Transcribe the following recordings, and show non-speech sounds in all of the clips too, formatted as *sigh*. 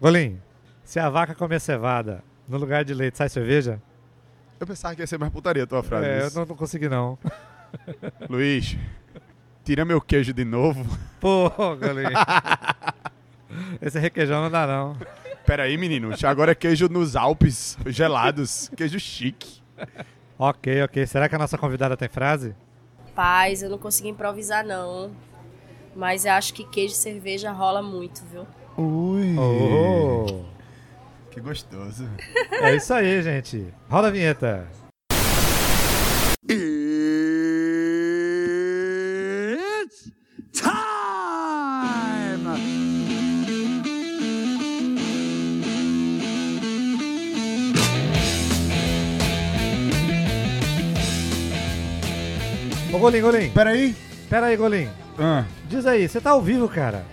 Golim, se a vaca comer cevada no lugar de leite, sai cerveja? Eu pensava que ia ser mais putaria a tua frase. É, eu não, não consegui não. *laughs* Luiz, tira meu queijo de novo. Pô, Golim. *laughs* Esse requeijão não dá não. Pera aí, menino. Agora é queijo nos Alpes, gelados. Queijo chique. Ok, ok. Será que a nossa convidada tem frase? Paz, eu não consegui improvisar, não. Mas eu acho que queijo e cerveja rola muito, viu? Ui. Oh, Que gostoso. é isso aí, gente. Roda a vinheta. It's time! Ô, Golim, Golim. Pera aí. Pera aí, Golim. Ah, Diz aí, você tá ao vivo, cara?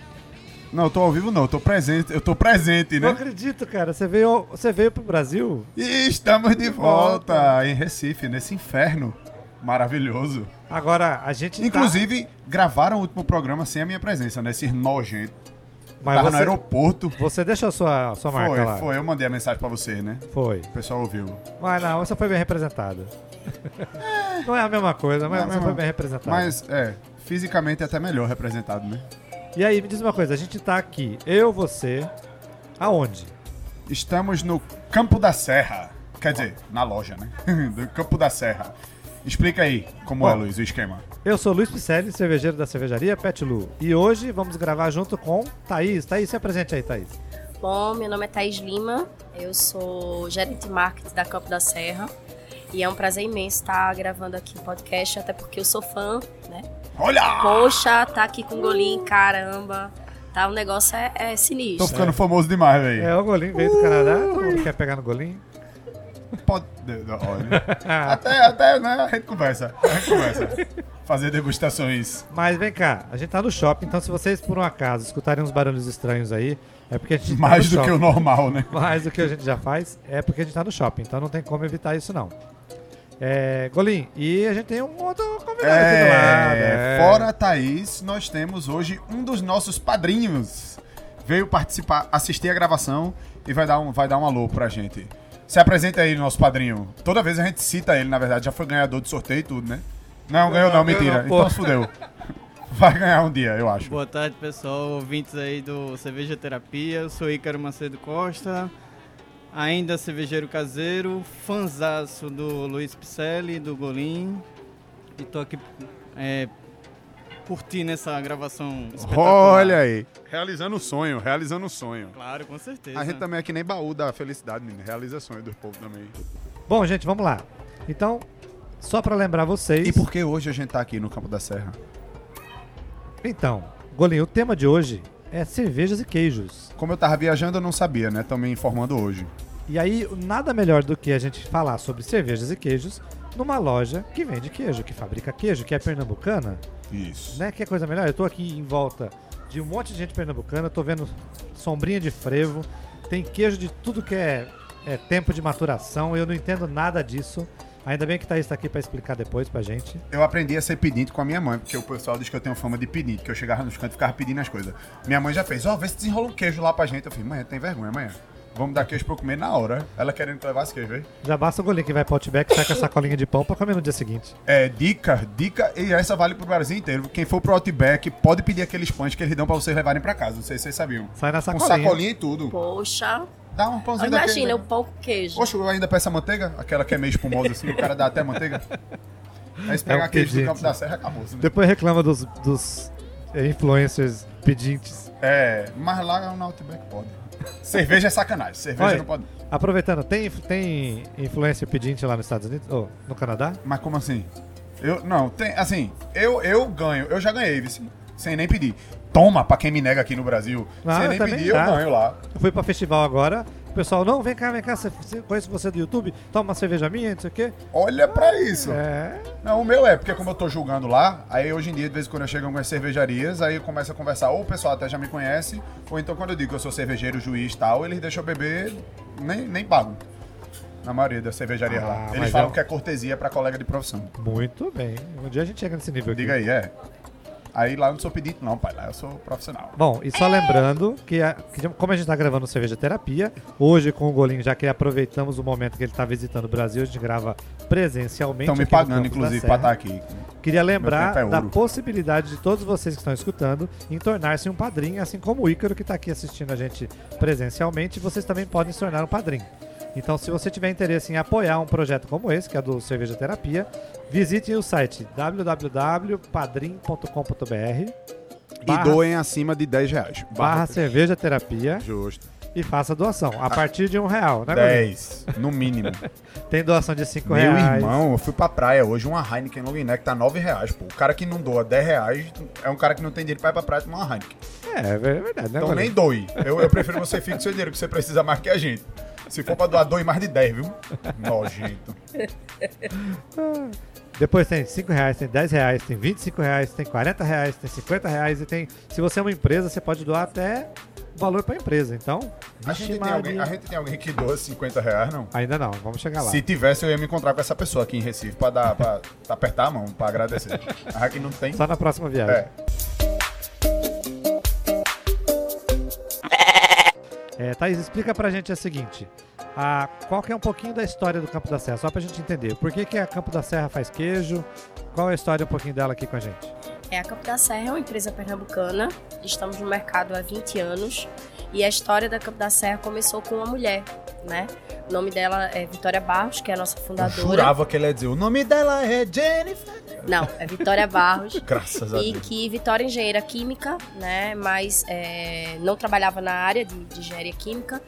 Não, eu tô ao vivo não. Eu tô presente. Eu tô presente, Não né? acredito, cara. Você veio, você veio pro Brasil? E estamos de volta em Recife, nesse inferno maravilhoso. Agora, a gente tá- Inclusive, gravaram o último programa sem a minha presença, né? Esse nojento. Mas Tava no você, aeroporto. você deixou a sua, sua marca Foi, lá? foi. Eu mandei a mensagem pra você, né? Foi. O pessoal ouviu. Mas não, você foi bem representada. não é a mesma coisa, mas Não é você mesma- foi bem representada. Mas, é, fisicamente é até melhor representado, né? E aí, me diz uma coisa, a gente tá aqui, eu, você, aonde? Estamos no Campo da Serra. Quer dizer, na loja, né? *laughs* do Campo da Serra. Explica aí como é, Bom. Luiz, o esquema. Eu sou Luiz Picelli, cervejeiro da cervejaria Pet Lu. E hoje vamos gravar junto com Thaís. Thaís, se apresente aí, Thaís. Bom, meu nome é Thaís Lima, eu sou gerente de marketing da Campo da Serra. E é um prazer imenso estar gravando aqui o podcast, até porque eu sou fã, né? Olha! Poxa, tá aqui com o Golim, caramba. Tá, o negócio é, é Tô sinistro. ficando famoso demais, velho. É, o Golim veio do Canadá, todo mundo quer pegar no Golim. Pode. Olha. até, até, né? A gente conversa. A gente conversa. Fazer degustações. Mas vem cá, a gente tá no shopping, então se vocês por um acaso escutarem uns barulhos estranhos aí, é porque a gente tá Mais no do que o shopping. normal, né? Mais do que a gente já faz, é porque a gente tá no shopping, então não tem como evitar isso não. É, Golim, e a gente tem um outro convidado aqui do lado. É, é. fora a Thaís, nós temos hoje um dos nossos padrinhos. Veio participar, assistir a gravação e vai dar um, vai dar um alô pra gente. Se apresenta aí, nosso padrinho. Toda vez a gente cita ele, na verdade, já foi ganhador de sorteio e tudo, né? Não, ganhou não, Não, mentira. não, então fudeu. Vai ganhar um dia, eu acho. Boa tarde, pessoal, ouvintes aí do Cerveja Terapia. Eu sou Ícaro Macedo Costa, ainda cervejeiro caseiro, fanzaço do Luiz Picelli, do Golim. E tô aqui é, curtindo essa gravação. Olha aí. Realizando o sonho, realizando o sonho. Claro, com certeza. A gente também é que nem baú da felicidade, menino. Realiza sonho do povo também. Bom, gente, vamos lá. Então, só pra lembrar vocês. E por que hoje a gente tá aqui no Campo da Serra? Então, Golim, o tema de hoje é cervejas e queijos. Como eu tava viajando, eu não sabia, né? Me informando hoje. E aí, nada melhor do que a gente falar sobre cervejas e queijos numa loja que vende queijo, que fabrica queijo, que é pernambucana, Isso. né? Que coisa melhor? Eu tô aqui em volta de um monte de gente pernambucana, tô vendo sombrinha de frevo, tem queijo de tudo que é, é tempo de maturação, eu não entendo nada disso. Ainda bem que Thaís tá aqui pra explicar depois pra gente. Eu aprendi a ser pedinte com a minha mãe, porque o pessoal diz que eu tenho fama de pedinte, que eu chegava nos cantos e ficava pedindo as coisas. Minha mãe já fez, ó, vê se desenrola um queijo lá pra gente. Eu falei, mãe, tem vergonha, amanhã. Vamos dar queijo pra eu comer na hora. Ela querendo que eu levasse queijo, velho. Já basta o Golim que vai pro Outback sai com a sacolinha de pão pra comer no dia seguinte. É, dica, dica, e essa vale pro Brasil inteiro. Quem for pro Outback, pode pedir aqueles pães que eles dão pra vocês levarem pra casa. Não sei se vocês sabiam. Sai na Com sacolinha. sacolinha e tudo. Poxa, Dá um pãozinho daquele, imagina, o pão com queijo. Oxe, eu ainda peço a manteiga, aquela que é meio espumosa assim, o cara dá até manteiga. Aí se pegar É um aquele do. Campo da Serra, acabou. Né? Depois reclama dos, dos é, influencers pedintes. É, mas lá no Outback pode. Cerveja é sacanagem, cerveja não pode. Aproveitando, tem, tem influencer pedinte lá nos Estados Unidos? Ou no Canadá? Mas como assim? Eu, não, tem, assim, eu, eu ganho, eu já ganhei, vice, sem nem pedir. Toma, pra quem me nega aqui no Brasil. Ah, sem nem pedir, dá. eu ganho lá. Eu fui pra festival agora, pessoal, não, vem cá, vem cá, você, você, conheço você do YouTube, toma uma cerveja minha, não sei o quê. Olha pra isso. É, Não, o meu é, porque como eu tô julgando lá, aí hoje em dia, de vez em quando eu chego em algumas cervejarias, aí eu começo a conversar, ou o pessoal até já me conhece, ou então quando eu digo que eu sou cervejeiro, juiz e tal, eles deixam eu beber, nem, nem pagam. Na maioria das cervejarias Ah, lá. Eles falam é que é cortesia pra colega de profissão. muito bem. Um dia a gente chega nesse nível aqui. Diga aí, é. Aí lá eu não sou pedito, não, pai. Lá eu sou profissional. Bom, e só lembrando que, a- que como a gente tá gravando Cerveja Terapia, hoje com o Golinho, já que aproveitamos o momento que ele tá visitando o Brasil, a gente grava presencialmente. Estão me pagando, inclusive, pra estar aqui. Queria lembrar é da possibilidade de todos vocês que estão escutando em tornar-se um padrinho, assim como o Ícaro que está aqui assistindo a gente presencialmente, vocês também podem se tornar um padrinho. Então, se você tiver interesse em apoiar um projeto como esse, que é do Cerveja Terapia, visite o site www.padrim.com.br E barra- doem acima de 10 reais. barra Cerveja Terapia Justo. e faça doação. A partir de um real, né, Golinho? 10, no mínimo. *laughs* Tem doação de cinco Meu reais. irmão, eu fui pra praia hoje, uma Heineken long neck tá 9 reais, pô. O cara que não doa 10 reais é um cara que não tem dinheiro pra ir pra praia tomar uma Heineken. É, é verdade, né, Então nem doe. Eu, eu prefiro você fique com seu dinheiro, que você precisa mais que a gente. Se for pra doar, doe mais de 10, viu? Nojento. Depois tem 5 reais, tem 10 reais, tem 25 reais, tem 40 reais, tem 50 reais e tem. Se você é uma empresa, você pode doar até valor pra empresa. Então, A gente, tem alguém, a gente tem alguém que doa 50 reais, não? ainda não, vamos chegar lá. Se tivesse, eu ia me encontrar com essa pessoa aqui em Recife pra, dar, pra, pra apertar a mão, pra agradecer. *laughs* A que não tem. Só na próxima viagem. É. É, Thaís, explica pra gente o seguinte. A, qual que é um pouquinho da história do Campo da Serra, só pra gente entender. Por que, que a Campo da Serra faz queijo? Qual é a história um pouquinho dela aqui com a gente? É, a Campo da Serra é uma empresa pernambucana, estamos no mercado há 20 anos e a história da Campo da Serra começou com uma mulher, né? O nome dela é Vitória Barros, que é a nossa Eu fundadora. jurava que ele ia dizer, o nome dela é Jennifer. Não, é Vitória Barros. *laughs* Graças a E Deus. que Vitória é engenheira química, né? Mas é, não trabalhava na área de, de engenharia química.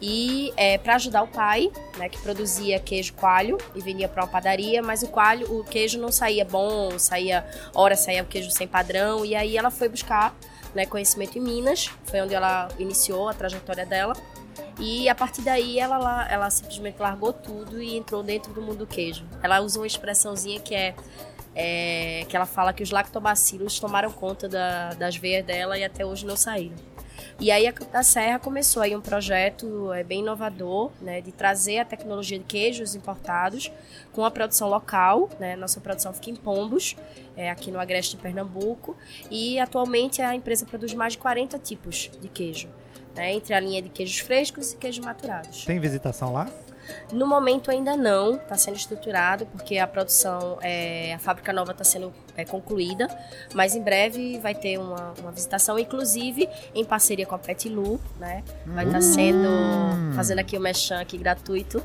E é, para ajudar o pai, né, que produzia queijo coalho e vendia para uma padaria, mas o coalho, o queijo não saía bom, saía, hora saía o queijo sem padrão, e aí ela foi buscar né, conhecimento em Minas, foi onde ela iniciou a trajetória dela. E a partir daí ela, lá- ela simplesmente largou tudo e entrou dentro do mundo do queijo. Ela usa uma expressãozinha que é, é, que ela fala que os lactobacilos tomaram conta da- das veias dela e até hoje não saíram. E aí a da Serra começou aí um projeto é, bem inovador, né, de trazer a tecnologia de queijos importados com a produção local, né, nossa produção fica em Pombos, é, aqui no Agreste de Pernambuco, e atualmente a empresa produz mais de 40 tipos de queijo, né, entre a linha de queijos frescos e queijos maturados. Tem visitação lá? No momento ainda não, está sendo estruturado, porque a produção, é, a fábrica nova está sendo é, concluída, mas em breve vai ter uma, uma visitação, inclusive em parceria com a Petilu, né? Vai estar sendo, fazendo aqui o mechan aqui gratuito,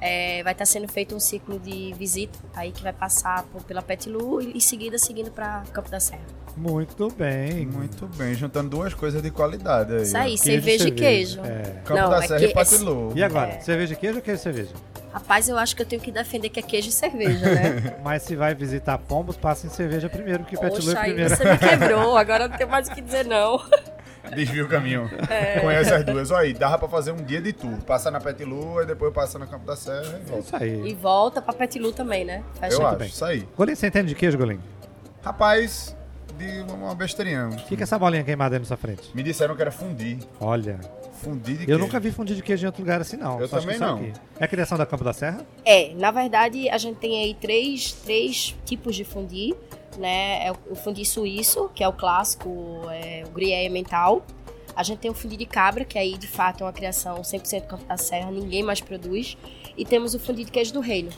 é, vai estar sendo feito um ciclo de visita aí que vai passar por- pela Petilu e em seguida seguindo para Campo da Serra. Muito bem. Muito bem, juntando duas coisas de qualidade aí. Isso aí, Queijo cerveja e queijo. É. Campo Não, da é Serra que- e Patilu. E agora? É. Cerveja e queijo ou queijo e cerveja? Rapaz, eu acho que eu tenho que defender que é queijo e cerveja, né? *laughs* Mas se vai visitar Pombos, passa em cerveja primeiro, que Pet Lu Poxa, é aí primeiro. você me *laughs* quebrou, agora não tem mais o que dizer não. Desvia o caminho. É. Conhece as duas. Olha aí, dava pra fazer um dia de tour. Passa na Petilu e depois passa no Campo da Serra e É volta. isso aí. E volta pra Petilu também, né? Fecha Eu aqui. acho, isso aí. Golinho, você entende de queijo, Golinho? Rapaz, de uma besteirinha. Fica essa bolinha queimada aí na sua frente. Me disseram que era fundir. Olha, Fundir de eu queijo. nunca vi fundir de queijo em outro lugar assim, não. Eu Só acho que também não. aqui. É a criação da Campo da Serra? É, na verdade, a gente tem aí três, três tipos de fundi, né? É o- o fundi suíço, que é o clássico, é, o gruyère mental. A gente tem o fundi de cabra, que aí, de fato, é uma criação 100% Campo da Serra, ninguém mais produz. E temos o fundi de queijo do reino.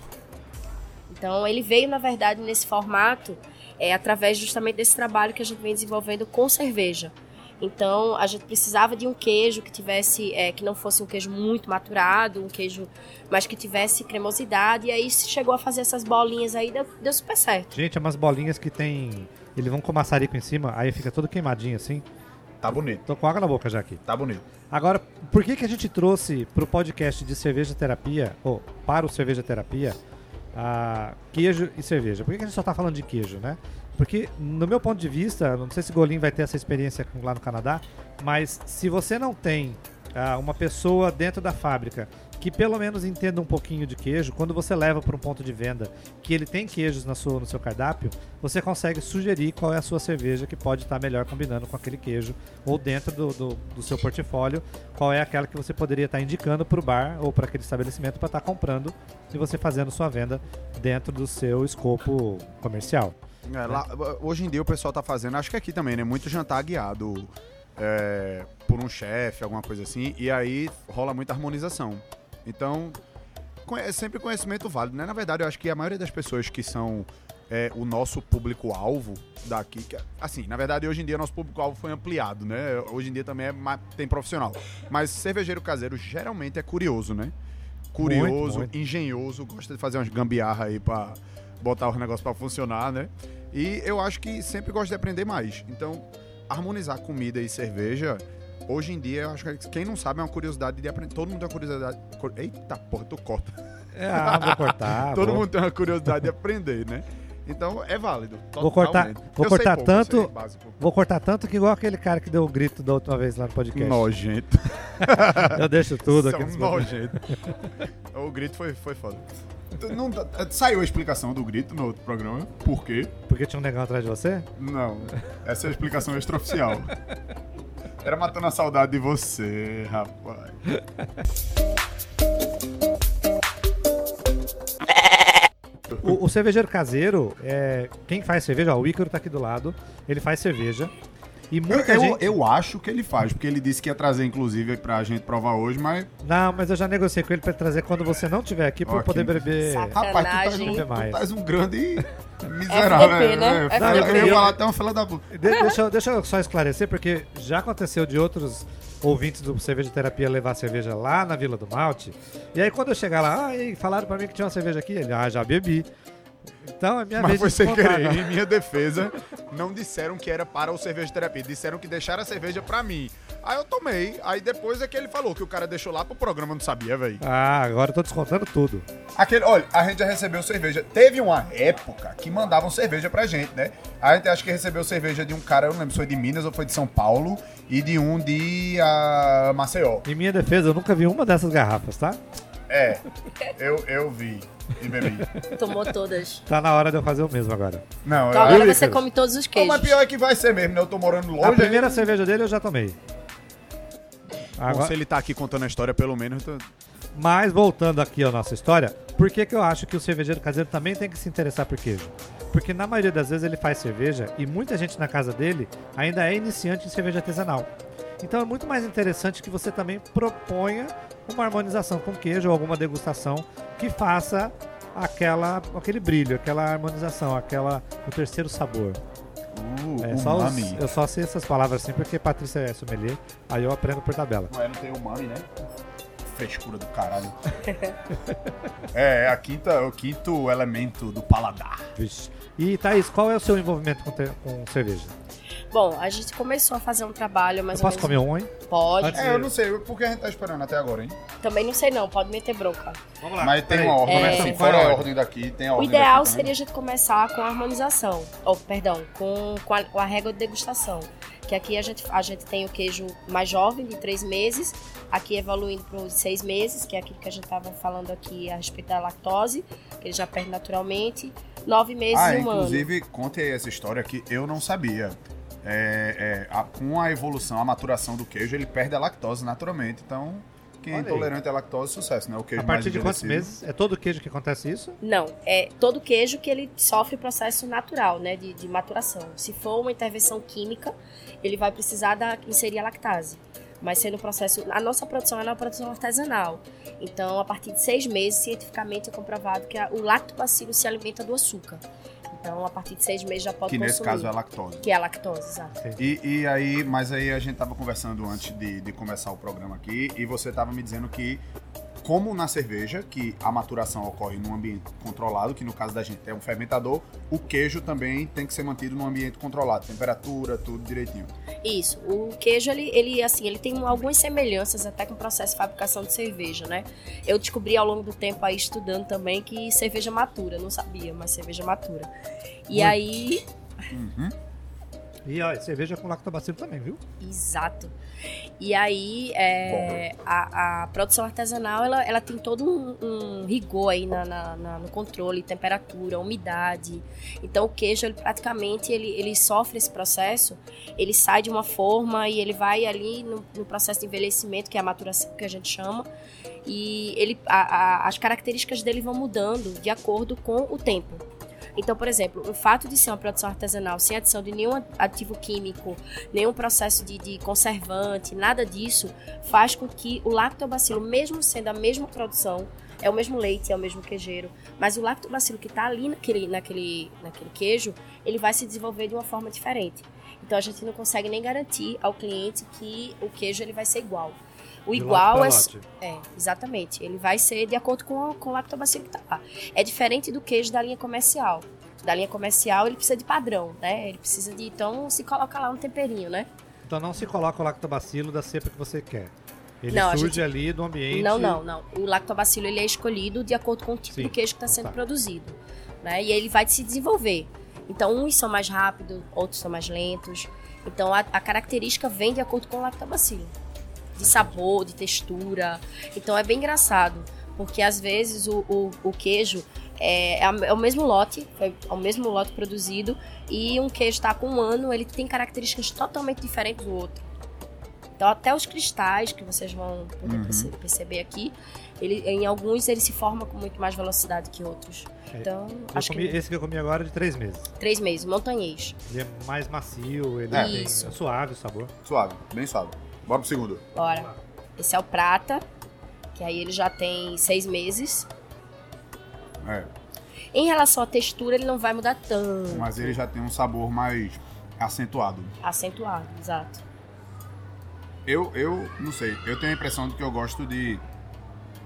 Então, ele veio, na verdade, nesse formato, é, através justamente desse trabalho que a gente vem desenvolvendo com cerveja. Então, a gente precisava de um queijo que tivesse, é, que não fosse um queijo muito maturado, um queijo, mas que tivesse cremosidade. E aí se chegou a fazer essas bolinhas aí, deu, deu super certo. Gente, é umas bolinhas que tem. Eles vão com maçarico em cima, aí fica todo queimadinho assim. Tá bonito, Tô com água na boca já aqui. tá bonito. Agora, por que, que a gente trouxe pro podcast de cerveja terapia, ou para o cerveja terapia, queijo e cerveja? Por que, a gente só tá falando de queijo, né? Porque, no meu ponto de vista, não sei se o Golim vai ter essa experiência lá no Canadá, mas se você não tem ah, uma pessoa dentro da fábrica que pelo menos entenda um pouquinho de queijo, quando você leva para um ponto de venda que ele tem queijos na sua, no seu cardápio, você consegue sugerir qual é a sua cerveja que pode estar melhor combinando com aquele queijo, ou dentro do, do, do seu portfólio, qual é aquela que você poderia estar indicando para o bar ou para aquele estabelecimento para estar comprando e você fazendo sua venda dentro do seu escopo comercial. É, lá- hoje em dia o pessoal tá fazendo, acho que aqui também, né? Muito jantar guiado é, por um chefe, alguma coisa assim, e aí rola muita harmonização. Então, é sempre conhecimento válido, né? Na verdade, eu acho que a maioria das pessoas que são é, o nosso público-alvo daqui, que, assim, na verdade, hoje em dia nosso público-alvo foi ampliado, né? Hoje em dia também é tem profissional. Mas cervejeiro caseiro geralmente é curioso, né? Curioso, Muito, muito. engenhoso, gosta de fazer umas gambiarra aí pra botar os negócios pra funcionar, né? E eu acho que sempre gosta de aprender mais. Então, harmonizar comida e cerveja, hoje em dia, eu acho que quem não sabe é uma curiosidade de aprender. Todo mundo tem uma curiosidade. cur- Eita porra, tu corta. É, ah, vou cortar. *laughs* Todo vou. mundo tem uma curiosidade de aprender, né? Então é válido. Vou cortar- totalmente. vou Eu sei cortar pouco, tanto-. Vou cortar tanto que igual aquele cara que deu o grito da última vez lá no podcast. Nojento. *laughs* Eu deixo tudo aqui. São nesse nojento. o grito foi, foi foda. Não, saiu a explicação do grito no outro programa. Por quê? Porque tinha um negão atrás de você? Não, essa é a explicação extraoficial. Era matando a saudade de você, rapaz. O, o cervejeiro caseiro, é, quem faz cerveja, ó, o Ícaro tá aqui do lado, ele faz cerveja. E Eu, muita eu, gente. eu acho que ele faz, porque ele disse que ia trazer, inclusive, pra gente provar hoje, mas. Não, mas eu já negociei com ele pra ele trazer quando você não estiver aqui pra eu poder que- beber. Rapaz, tu tá, Sacanagem. tu, tá um grande miserável. FDP, né? É, FDP. eu ia falar até uma fila da puta. De- deixa, eu- deixa eu só esclarecer, porque já aconteceu de outros ouvintes do Cerveja Terapia levar cerveja lá na Vila do Malte. E aí quando eu chegar lá, ah, e falaram pra mim que tinha uma cerveja aqui. Ele, ah, já bebi. Então é minha Mas vez foi de sem querer. Em minha defesa, não disseram que era para o cerveja terapia. Disseram que deixaram a cerveja pra mim. Aí eu tomei. Aí depois é que ele falou que o cara deixou lá pro programa, não sabia, velho. Ah, agora eu tô descontando tudo. Aquele, olha, a gente já recebeu cerveja. Teve uma época que mandavam cerveja pra gente, né? A gente acho que recebeu cerveja de um cara, eu não lembro se foi de Minas ou foi de São Paulo, e de um de ah, Maceió. Em minha defesa, eu nunca vi uma dessas garrafas, tá? É, eu, eu vi e bebi. Tomou todas. Tá na hora de eu fazer o mesmo agora. Não, Então eu, agora você come todos os queijos. mas pior é que vai ser mesmo, né? Eu tô morando longe. A primeira aí- cerveja dele eu já tomei. Bom, Agora, se ele tá aqui contando a história, pelo menos. tô- Mas voltando aqui à nossa história, por que, que eu acho que o cervejeiro caseiro também tem que se interessar por queijo? Porque na maioria das vezes ele faz cerveja e muita gente na casa dele ainda é iniciante em cerveja artesanal. Então é muito mais interessante que você também proponha uma harmonização com queijo ou alguma degustação que faça aquela, aquele brilho, aquela harmonização, aquela o terceiro sabor. Uh, É, só os- umami. eu só sei essas palavras assim porque Patrícia é sommelier, aí eu aprendo por tabela. Não é, não tem umami, né? Frescura do caralho. *laughs* é, é a quinta, o quinto elemento do paladar. Vixe. E Thaís, qual é o seu envolvimento com, te- com cerveja? Bom, a gente começou a fazer um trabalho mais Eu ou posso menos. comer um, hein? Pode. Antes- É, eu não sei por que a gente tá esperando até agora, hein? Também não sei não, pode meter bronca. Vamos lá. Mas tem peraí. uma ordem, É. assim, é fora a a ordem? daqui, tem a O ordem ideal daqui seria também. a gente começar com a harmonização, ou perdão, com, com, a, com a régua de degustação. Que aqui a gente, a gente tem o queijo mais jovem, de três meses, aqui evoluindo para os seis meses, que é aquilo que a gente estava falando aqui a respeito da lactose, que ele já perde naturalmente, nove meses Ah, e um ano. inclusive, conte aí essa história que eu não sabia. É, é, a- com a evolução, a maturação do queijo, ele perde a lactose naturalmente. Então, quem é intolerante à lactose, sucesso, né? O queijo A partir mais de quantos meses? É todo queijo que acontece isso? Não, é todo queijo que ele sofre processo natural, né, de, de maturação. Se for uma intervenção química, ele vai precisar da, inserir a lactase. Mas sendo um processo. A nossa produção é uma produção artesanal. Então, a partir de seis meses, cientificamente é comprovado que a- o lactobacilo se alimenta do açúcar. Então, a partir de seis meses já pode Que consumir. nesse caso é a lactose. Que é a lactose, exato. E, e aí, mas aí a gente tava conversando antes de, de começar o programa aqui, e você tava me dizendo que, como na cerveja, que a maturação ocorre num ambiente controlado, que no caso da gente é um fermentador, o queijo também tem que ser mantido num ambiente controlado, temperatura, tudo direitinho. Isso. O queijo, ele, ele, assim, ele tem algumas semelhanças até com o processo de fabricação de cerveja, né? Eu descobri ao longo do tempo aí estudando também que cerveja matura, não sabia, mas cerveja matura. E Muito. aí, Uhum. E ó, cerveja com lactobacilo também, viu? exato. E aí, é, a, a produção artesanal, ela, ela tem todo um, um rigor aí na, na- na- no controle, temperatura, umidade. Então, o queijo, ele praticamente, ele, ele sofre esse processo, ele sai de uma forma e ele vai ali no, no processo de envelhecimento, que é a maturação que a gente chama, e ele, a- a- as características dele vão mudando de acordo com o tempo. Então, por exemplo, o fato de ser uma produção artesanal sem adição de nenhum ativo químico, nenhum processo de, de conservante, nada disso, faz com que o lactobacilo, mesmo sendo a mesma produção, é o mesmo leite, é o mesmo queijeiro, mas o lactobacilo que está ali naquele, naquele, naquele queijo, ele vai se desenvolver de uma forma diferente. Então a gente não consegue nem garantir ao cliente que o queijo ele vai ser igual. O De igual é, é, exatamente. Ele vai ser de acordo com, com o lactobacilo que tá lá. É diferente do queijo da linha comercial. Da linha comercial ele precisa de padrão, né? Ele precisa de então se coloca lá um temperinho, né? Então não se coloca o lactobacilo da cepa que você quer. Ele Não, surge gente- ali do ambiente. Não, não, não. O lactobacilo ele é escolhido de acordo com o tipo Sim. de queijo que está Então sendo tá. produzido, né? E ele vai se desenvolver. Então uns são mais rápidos, outros são mais lentos. Então a, a característica vem de acordo com o lactobacilo, de sabor, de textura. Então é bem engraçado, porque às vezes o, o, o queijo é, é é o mesmo lote, foi o mesmo lote produzido e um queijo está com um ano, ele tem características totalmente diferentes do outro. Então até os cristais que vocês vão poder Uhum. perce- perceber aqui, ele, em alguns ele se forma com muito mais velocidade que outros. É, Então Eu acho comi- que Esse que eu comi agora é de três meses. três meses, montanhês. Ele é mais macio, ele É. Isso. é suave o sabor. Suave, bem suave. Bora pro segundo. Bora. Esse é o prata, que aí ele já tem seis meses. É, Em relação à textura, ele não vai mudar tanto. mas ele já tem um sabor mais acentuado. Acentuado, exato. Eu, eu não sei, eu tenho a impressão de que eu gosto de.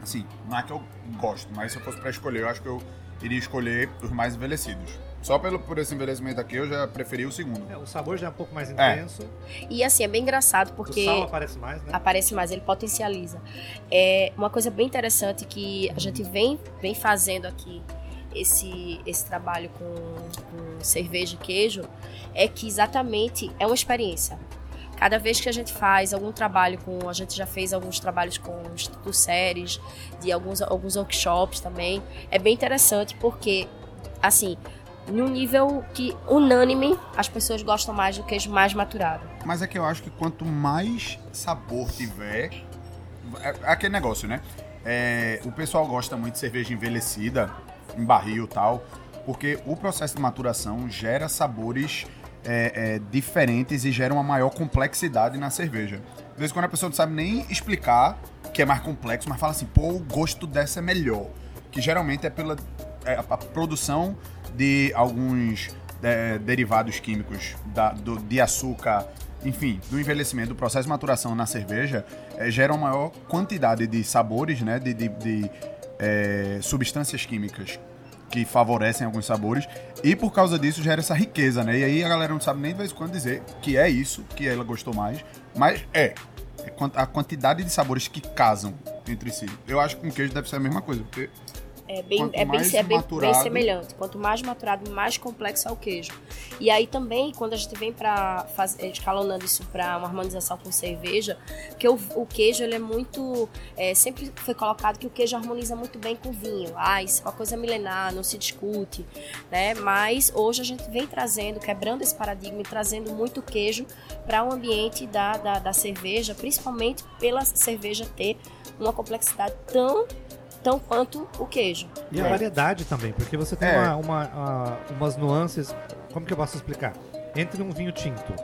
Assim, não é que eu gosto, mas se eu fosse pra escolher, eu acho que eu iria escolher os mais envelhecidos. Só pelo, por esse envelhecimento aqui, eu já preferi o segundo. É, o sabor já é um pouco mais É. intenso. E assim, é bem engraçado porque. O sal aparece mais, né? aparece mais, ele potencializa. É uma coisa bem interessante que a gente vem, vem fazendo aqui esse, esse trabalho com, com cerveja e queijo é que exatamente é uma experiência. Cada vez que a gente faz algum trabalho com. A gente já fez alguns trabalhos com o Instituto Séries, de alguns, alguns workshops também. É bem interessante porque, assim, num nível que unânime, as pessoas gostam mais do queijo mais maturado. Mas é que eu acho que quanto mais sabor tiver. É é aquele negócio, né? É, o pessoal gosta muito de cerveja envelhecida, em barril e tal, porque o processo de maturação gera sabores é, é, diferentes e gera uma maior complexidade na cerveja. Às vezes, quando a pessoa não sabe nem explicar que é mais complexo, mas fala assim, pô, o gosto dessa é melhor. Que geralmente é pela a, a produção de alguns é, derivados químicos da- do- de açúcar, enfim, do envelhecimento, do processo de maturação na cerveja, é, gera uma maior quantidade de sabores, né, de, de- de, é, substâncias químicas que favorecem alguns sabores e por causa disso gera essa riqueza, né? E aí a galera não sabe nem de vez em quando dizer que é isso, que ela gostou mais, mas é. É a quantidade de sabores que casam entre si. Eu acho que com queijo deve ser a mesma coisa, porque É bem, Quanto é bem, é bem, bem semelhante. Quanto mais maturado, mais complexo é o queijo. E aí também, quando a gente vem para escalonando isso para uma harmonização com cerveja, que o, o queijo ele é muito. é, sempre foi colocado que o queijo harmoniza muito bem com vinho. Ah, isso é uma coisa milenar, não se discute, né? Mas hoje a gente vem trazendo, quebrando esse paradigma e trazendo muito queijo para o ambiente da, da, da cerveja, principalmente pela cerveja ter uma complexidade tão tão quanto o queijo. E a É. variedade também, porque você tem É. uma, uma- ah, umas nuances. Como que eu posso explicar? Entre um vinho tinto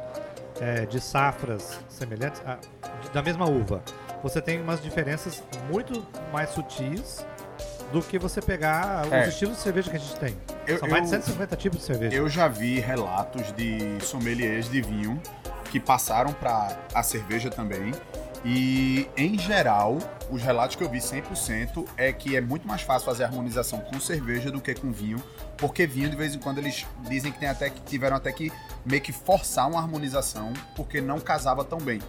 é, de safras semelhantes, de- da mesma uva, você tem umas diferenças muito mais sutis do que você pegar É. os estilos de cerveja que a gente tem. Eu- São mais de eu- 150 tipos de cerveja. Eu já vi relatos de sommeliers de vinho que passaram para a cerveja também. E, em geral, os relatos que eu vi 100% é que é muito mais fácil fazer harmonização com cerveja do que com vinho, porque vinho, de vez em quando, eles dizem que, tem até que tiveram até que meio que forçar uma harmonização, porque não casava tão bem.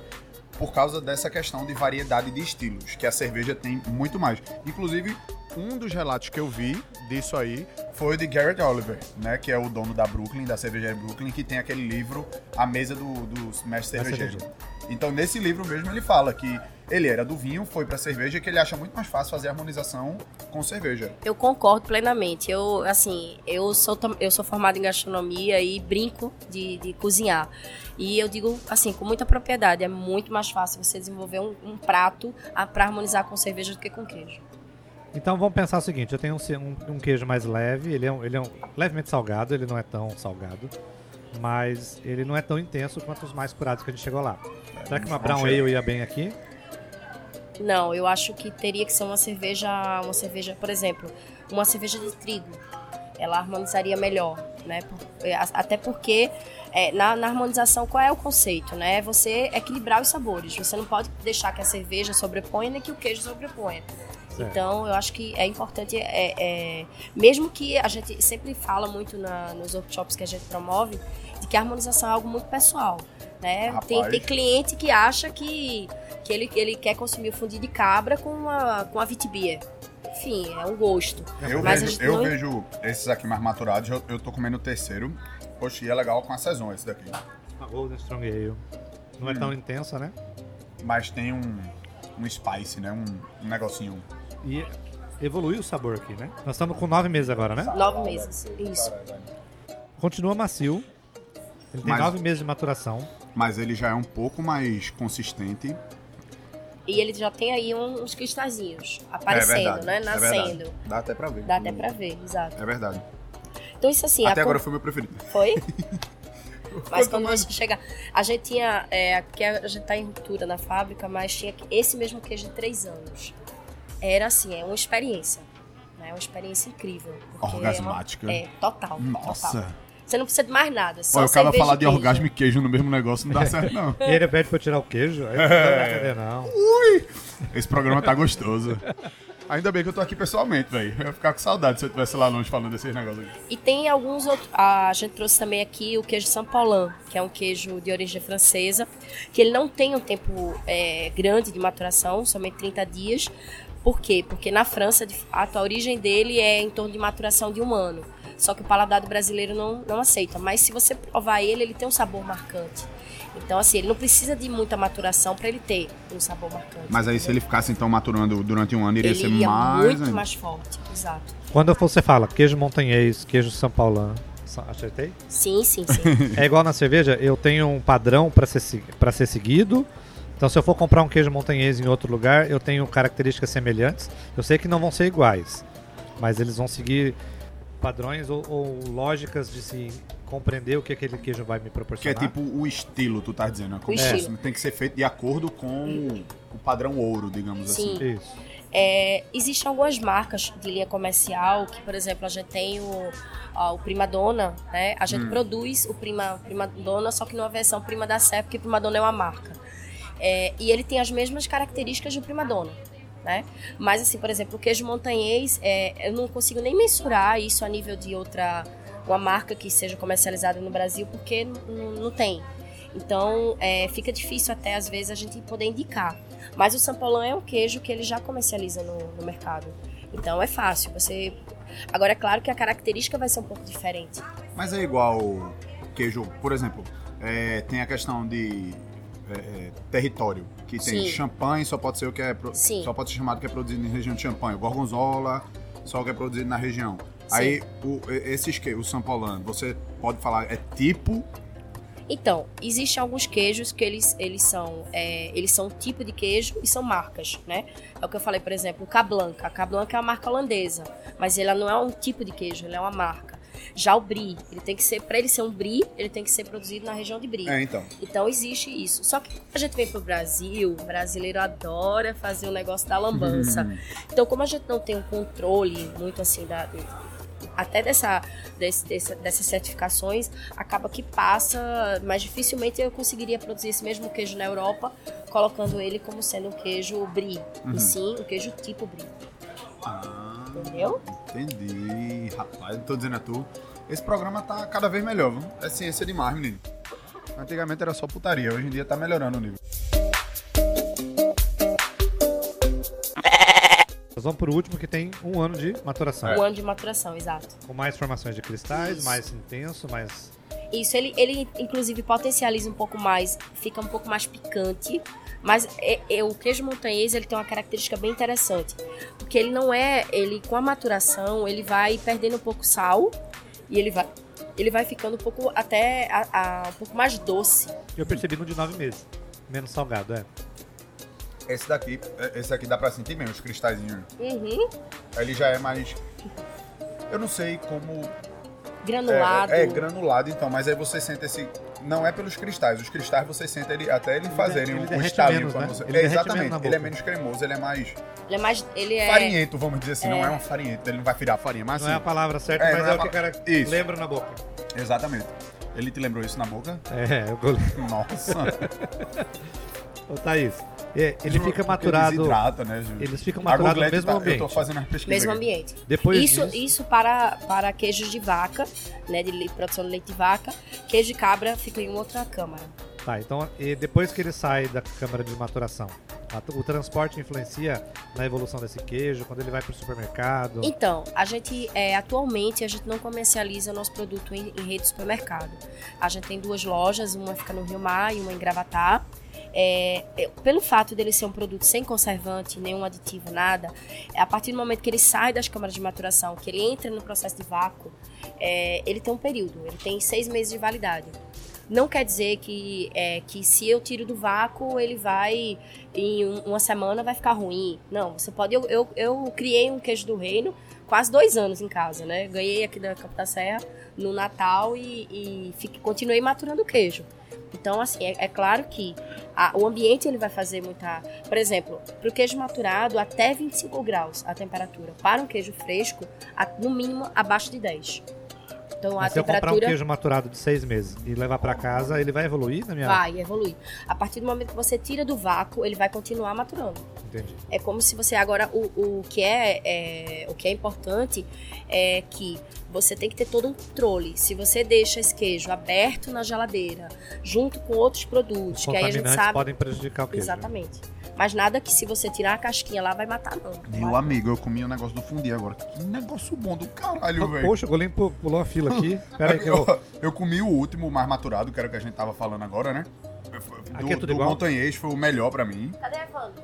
Por causa dessa questão de variedade de estilos, que a cerveja tem muito mais. Inclusive, um dos relatos que eu vi disso aí foi o de Garrett Oliver, né? Que é o dono da Brooklyn, da cervejaria Brooklyn, que tem aquele livro A Mesa do, dos Mestres Cervejeiros. cerveja. Então, nesse livro mesmo, ele fala que ele era do vinho, foi pra cerveja, que ele acha muito mais fácil fazer harmonização com cerveja. Eu concordo plenamente. Eu, assim, eu sou, eu sou formada em gastronomia e brinco de, de cozinhar. E eu digo, assim, com muita propriedade, é muito mais fácil você desenvolver um, um prato para harmonizar com cerveja do que com queijo. Então vamos pensar o seguinte: eu tenho um, um- um queijo mais leve, ele é, um, ele é um- levemente salgado, ele não é tão salgado, mas ele não é tão intenso quanto os mais curados que a gente chegou lá. Será que uma Brown Ale ia bem aqui? Não, eu acho que teria que ser uma cerveja, uma cerveja, por exemplo, uma cerveja de trigo. Ela harmonizaria melhor, né? Por- é, Até porque é, na, na harmonização qual é o conceito, né? É Você equilibrar os sabores. Você não pode deixar que a cerveja sobreponha nem que o queijo sobreponha. Certo. Então, eu acho que é importante, é, é, mesmo que a gente sempre fala muito na- nos workshops que a gente promove, de que a harmonização é algo muito pessoal. Né? Tem, tem cliente que acha que, que ele, ele quer consumir o fundi de cabra com a, com a vitibia. Enfim, é um gosto. Eu, Mas a vejo, eu não- vejo esses aqui mais maturados, eu, eu tô comendo o terceiro. Poxa, e é legal com a sazão esse daqui. Uma Golden Strong Ale. Não é tão intensa, né? Mas tem um, um spice, né? Um, um negocinho. E evoluiu o sabor aqui, né? Nós estamos com nove meses agora, né? Nove meses. Isso. Continua macio. Ele tem Mas- nove meses de maturação. Mas ele já é um pouco mais consistente. E ele já tem aí um- uns cristalzinhos aparecendo, né? é Nascendo. Dá até pra ver. Dá até pra ver, exato. É verdade. Então isso assim, até a agora foi meu preferido. Foi? *laughs* Mas quando você chegar. A gente tinha. É, que a gente tá em ruptura na fábrica, mas tinha esse mesmo queijo de três anos. Era assim, é uma experiência. Né? Uma experiência incrível. porque é uma- Orgasmática. É, total. Nossa. total. Você não precisa de mais nada. Só Olha, o cara falar de queijo. orgasmo e queijo no mesmo negócio não dá certo, não. E ele pede pra tirar o queijo. Aí não entender, não. Esse programa tá gostoso. Ainda bem que eu tô aqui pessoalmente, velho. Eu ia ficar com saudade se eu estivesse lá longe falando desses negócios aqui. E tem alguns outros. A gente trouxe também aqui o queijo São Paulin, que é um queijo de origem francesa, que ele não tem um tempo é, grande de maturação, somente 30 dias. Por quê? Porque na França, de fato, a origem dele é em torno de maturação de um ano. Só que o paladar do brasileiro não, não aceita. Mas se você provar ele, ele tem um sabor marcante. Então, assim, ele não precisa de muita maturação para ele ter um sabor marcante. Mas aí, se ele ficasse então maturando durante um ano, iria ele ser ia mais. muito ainda. mais forte. Exato. Quando você fala queijo montanhês, queijo São Paulão, sa- acertei? Sim, sim, sim. *laughs* É igual na cerveja, eu tenho um padrão para ser, pra ser seguido. Então, se eu for comprar um queijo montanhês em outro lugar, eu tenho características semelhantes. Eu sei que não vão ser iguais, mas eles vão seguir padrões ou, ou lógicas de se compreender o que aquele queijo vai me Que é proporcionar. tipo o estilo, tu tá dizendo. né? Como estilo. Tem que ser feito de acordo com o- padrão ouro, digamos Sim. assim. Isso. É, existem algumas marcas de linha comercial que, por exemplo, a gente tem o, ó, o Prima Donna, né? A gente produz o Prima, Prima Donna, só que numa versão Prima da Sé, porque Prima Donna é uma marca. É, e ele tem as mesmas características do Prima Donna. Né? Mas, assim, por exemplo, o queijo montanhês, é, eu não consigo nem mensurar isso a nível de outra uma marca que seja comercializada no Brasil, porque não tem. Então, é, fica difícil até, às vezes, a gente poder indicar. Mas o Sampolão é um queijo que ele já comercializa no, no mercado. Então, é fácil. Você... Agora, é claro que a característica vai ser um pouco diferente. Mas é igual queijo, por exemplo, é, tem a questão de é, é, território, que tem Sim. champanhe, só pode ser o que é pro- só pode ser chamado que é produzido em região de champanhe, o gorgonzola, só o que é produzido na região. Sim. Aí o, esses que o São Paulano, você pode falar é tipo Então, existem alguns queijos que eles, eles são é, eles são tipo de queijo e são marcas, né? É o que eu falei, por exemplo, o Cablanca. A Cablanca é uma marca holandesa, mas ela não é um tipo de queijo, ela é uma marca. Já o Brie, ele tem que ser, para ele ser um Brie, ele tem que ser produzido na região de Brie. É, então. Então existe isso. Só que a gente vem pro Brasil, o brasileiro adora fazer o negócio da lambança. Então, como a gente não tem um controle muito assim da até dessa, desse- dessa- dessas certificações, acaba que passa, mas dificilmente eu conseguiria produzir esse mesmo queijo na Europa, colocando ele como sendo um queijo brie, e sim um queijo tipo brie. Ah, Entendeu? entendi. Rapaz, eu tô dizendo a tu. Esse programa tá cada vez melhor, viu? É ciência demais, menino. Antigamente era só putaria, hoje em dia tá melhorando o nível. Nós vamos pro último que tem um ano de maturação. Um ano de maturação, exato. Com mais formações de cristais, Isso. mais intenso, mais. Isso, ele, ele inclusive potencializa um pouco mais, fica um pouco mais picante, mas é, é- o queijo montanhês ele tem uma característica bem interessante, porque ele não é, ele com a maturação ele vai perdendo um pouco sal e ele vai, ele vai ficando um pouco até a- a- um pouco mais doce. Eu percebi no de nove meses. Menos salgado, é. Esse daqui, é, esse daqui dá pra sentir mesmo, os cristalzinhos. Uhum. Ele já é mais. Eu não sei como. Granulado. É, é, é granulado então, mas aí você sente esse. Não é pelos cristais. Os cristais você sente ele até ele fazerem ele um, estalinho menos, quando né? você. Ele é, exatamente. Ele é menos cremoso, ele é mais Ele é mais. Ele é. farinhento, vamos dizer assim. Não É. é um farinhento, ele não vai virar farinha, mas Não é a palavra certa, É, mas é, é o que o cara Isso. lembra na boca. Exatamente. Ele te lembrou isso na boca? É, eu. Nossa. *laughs* Ô, Thaís, é, ele fica maturado. Desidrata, né, Ju? Eles ficam maturados no mesmo tá- Eu ambiente. tô fazendo as pesquisas. Mesmo aqui. ambiente. Depois Isso, disso, isso para, para queijos de vaca, né? De produção de leite de vaca. Queijo de cabra fica em outra câmara. Tá, então e depois que ele sai da câmara de maturação, a- o transporte influencia na evolução desse queijo, quando ele vai pro supermercado. Então, a gente é, atualmente a gente não comercializa nosso produto em, em rede de supermercado. A gente tem duas lojas, uma fica no Rio Mar e uma em Gravatá. É, pelo fato dele ser um produto sem conservante, nenhum aditivo, nada, é, a partir do momento que ele sai das câmaras de maturação, que ele entra no processo de vácuo, é, ele tem um período, ele tem seis meses de validade. Não quer dizer que, é, que se eu tiro do vácuo, ele vai, em um- uma semana, vai ficar ruim. Não, você pode. Eu, eu, eu criei um queijo do reino quase dois anos em casa, né? Ganhei aqui da Campo Serra no Natal e, e fiquei- continuei maturando o queijo. Então, assim, é, é claro que a- o ambiente ele vai fazer muita. Por exemplo, para o queijo maturado, até 25 graus a temperatura. Para um queijo fresco, a- no mínimo abaixo de 10. Então, a Mas se eu comprar um temperatura. queijo maturado de seis meses e levar pra casa, ele vai evoluir na minha. Vai evoluir. A partir do momento que você tira do vácuo, ele vai continuar maturando. Entendi. É como se você agora o, o que é, é- o que é importante é que você tem que ter todo um controle. Se você deixa esse queijo aberto na geladeira, junto com outros Os produtos, que aí a gente sabe podem prejudicar o queijo. exatamente. Mas nada que se você tirar a casquinha lá vai matar não. Meu Vai. amigo, eu comi um negócio do fundi agora. Que negócio bom do caralho, Ah, velho. Poxa, o goleiro pu- pulou a fila aqui. *laughs* Pera aí que eu. Eu, eu comi o último, o mais maturado, que era o que a gente tava falando agora, né? Do, Aqui é tudo do igual? Montanhês foi o melhor pra mim. Cadê Evandro?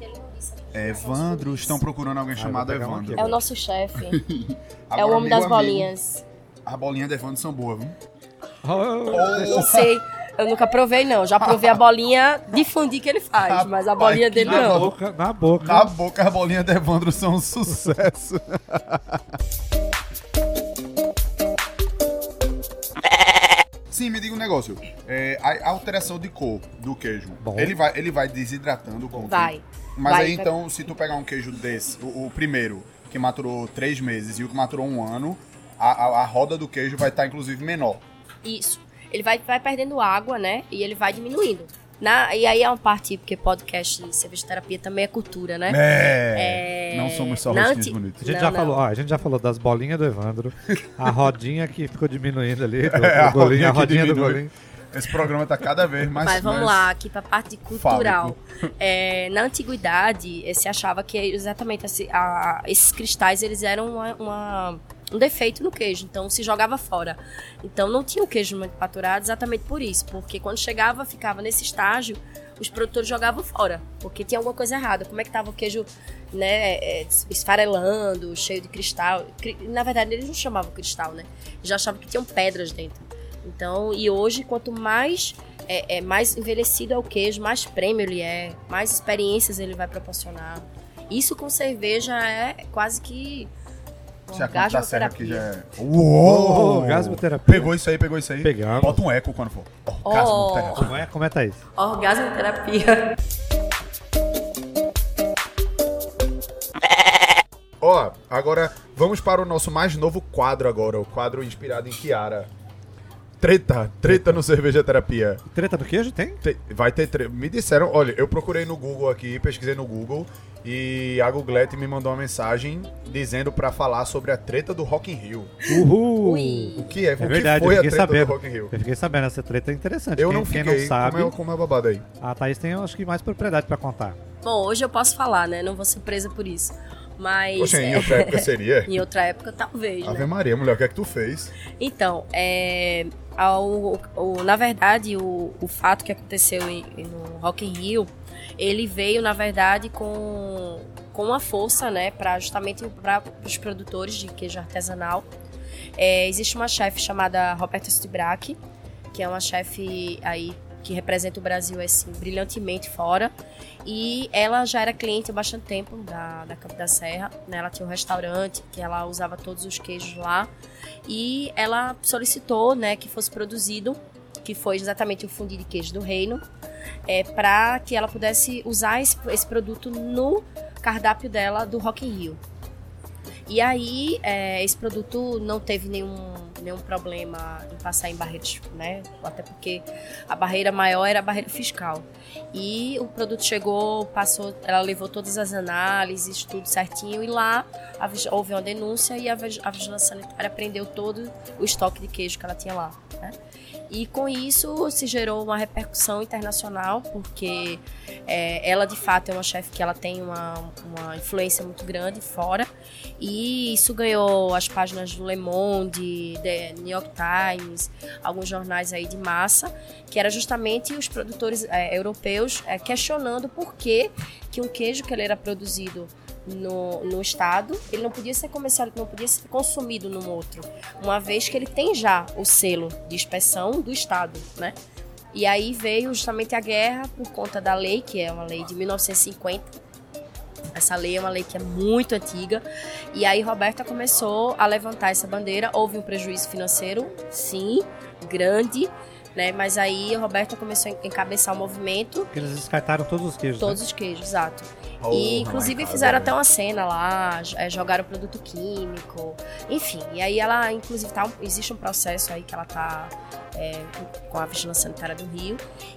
Ele não disse aqui. É, Evandro, estão procurando alguém Ah, chamado um Evandro. aqui. É o nosso chefe. *laughs* é o homem das amigo, bolinhas. As bolinhas de Evandro são boas, viu? Não sei. Eu nunca provei, não. Já provei a bolinha de fundi que ele faz, mas a Rapaz, bolinha dele na não. boca, na boca. Na boca, as bolinhas de Evandro são um sucesso. Sim, me diga um negócio. É, a alteração de cor do queijo, Bom. ele vai, ele vai desidratando com o Vai. Mas Vai, aí vai. então, se tu pegar um queijo desse, o, o primeiro, que maturou três meses, e o que maturou um ano, a, a, a roda do queijo vai estar inclusive menor. Isso. Ele vai, vai perdendo água, né? E ele vai diminuindo. Na, e aí é uma parte, porque podcast de cerveja terapia também é cultura, né? É. É, Não somos só rostinhos anti- A bonitos. gente, Não, já não. Falou, ó, a gente já falou das bolinhas do Evandro, a rodinha que ficou diminuindo ali, do, *laughs* É, a do a rodinha que rodinha do golinho. Esse programa tá cada vez mais. Mas vamos mais- lá, aqui para a parte cultural. É, na antiguidade, eh, se achava que exatamente esse- a- esses cristais eles eram uma- uma- um defeito no queijo, então se jogava fora. Então não tinha o queijo muito maturado exatamente por isso, porque quando chegava, ficava nesse estágio, os produtores jogavam fora, porque tinha alguma coisa errada. Como é que tava o queijo, né, é, esfarelando, cheio de cristal? Cri- Na verdade, eles não chamavam cristal, né? Já achavam que tinham pedras dentro. Então, e hoje, quanto mais é, é, mais envelhecido é o queijo, mais prêmio ele é, mais experiências ele vai proporcionar. Isso com cerveja é quase que Se a conta da serra aqui já é. Uou! Orgasmoterapia. Pegou isso aí, pegou isso aí. Pegamos. Bota um eco quando for. Orgasmoterapia. Como é, como é, Thaís? Orgasmoterapia. Ó, agora vamos para o nosso mais novo quadro agora, o quadro inspirado em Kiara. Treta, treta no cerveja terapia. Treta do queijo tem? Te- vai ter tre... Me disseram, olha, eu procurei no Google aqui, pesquisei no Google e a Googlete me mandou uma mensagem dizendo pra falar sobre a treta do Rock in Rio. Uhul! Ui. O que é? O É que verdade, foi eu a fiquei treta sabendo. do Rock in Rio? Eu fiquei sabendo, essa treta é interessante. Eu quem, não quem fiquei. não sabe, Como, é, como é o babado aí? a Thaís tem, acho que, mais propriedade pra contar. Bom, hoje eu posso falar, né? Não vou ser presa por isso. Mas. Poxa, em é, outra época seria? *laughs* em outra época, talvez. Ave Né? Maria, mulher, o que é que tu fez? Então, é, ao- o- na verdade, o, o fato que aconteceu em- no Rock in Rio, ele veio, na verdade, com, com uma força, né, para justamente para os produtores de queijo artesanal. É, existe uma chefe chamada Roberta Stibrack, que é uma chefe aí que representa o Brasil assim, brilhantemente fora. E ela já era cliente há bastante tempo da, da Campo da Serra. Né? Ela tinha um restaurante que ela usava todos os queijos lá. E ela solicitou né, que fosse produzido, que foi exatamente o fundi de queijo do reino, é, para que ela pudesse usar esse, esse produto no cardápio dela do Rock in Rio. E aí, é, esse produto não teve nenhum, nenhum problema em passar em barreiras, né? Até porque a barreira maior era a barreira fiscal. E o produto chegou, passou, ela levou todas as análises, tudo certinho, e lá houve uma denúncia e a, a vigilância sanitária prendeu todo o estoque de queijo que ela tinha lá, né? E com isso se gerou uma repercussão internacional, porque é, ela de fato é uma chefe que ela tem uma, uma influência muito grande fora. E isso ganhou as páginas do Le Monde, The New York Times, alguns jornais aí de massa, que era justamente os produtores é, europeus é, questionando por que, que um queijo que ele era produzido no, no estado, ele não podia ser comercial, não podia ser consumido num outro, uma vez que ele tem já o selo de inspeção do estado, né? E aí veio justamente a guerra por conta da lei, que é uma lei de 1950. Essa lei é uma lei que é muito antiga. E aí Roberta começou a levantar essa bandeira. Houve um prejuízo financeiro, sim, grande né? Mas aí a Roberta começou a encabeçar o movimento. Porque eles descartaram todos os queijos. Todos né? os queijos, exato. Oh, e inclusive fizeram né? até uma cena lá, é, jogaram produto químico, enfim. E aí ela, inclusive, tá, existe um processo aí que ela tá é, com a Vigilância Sanitária do Rio.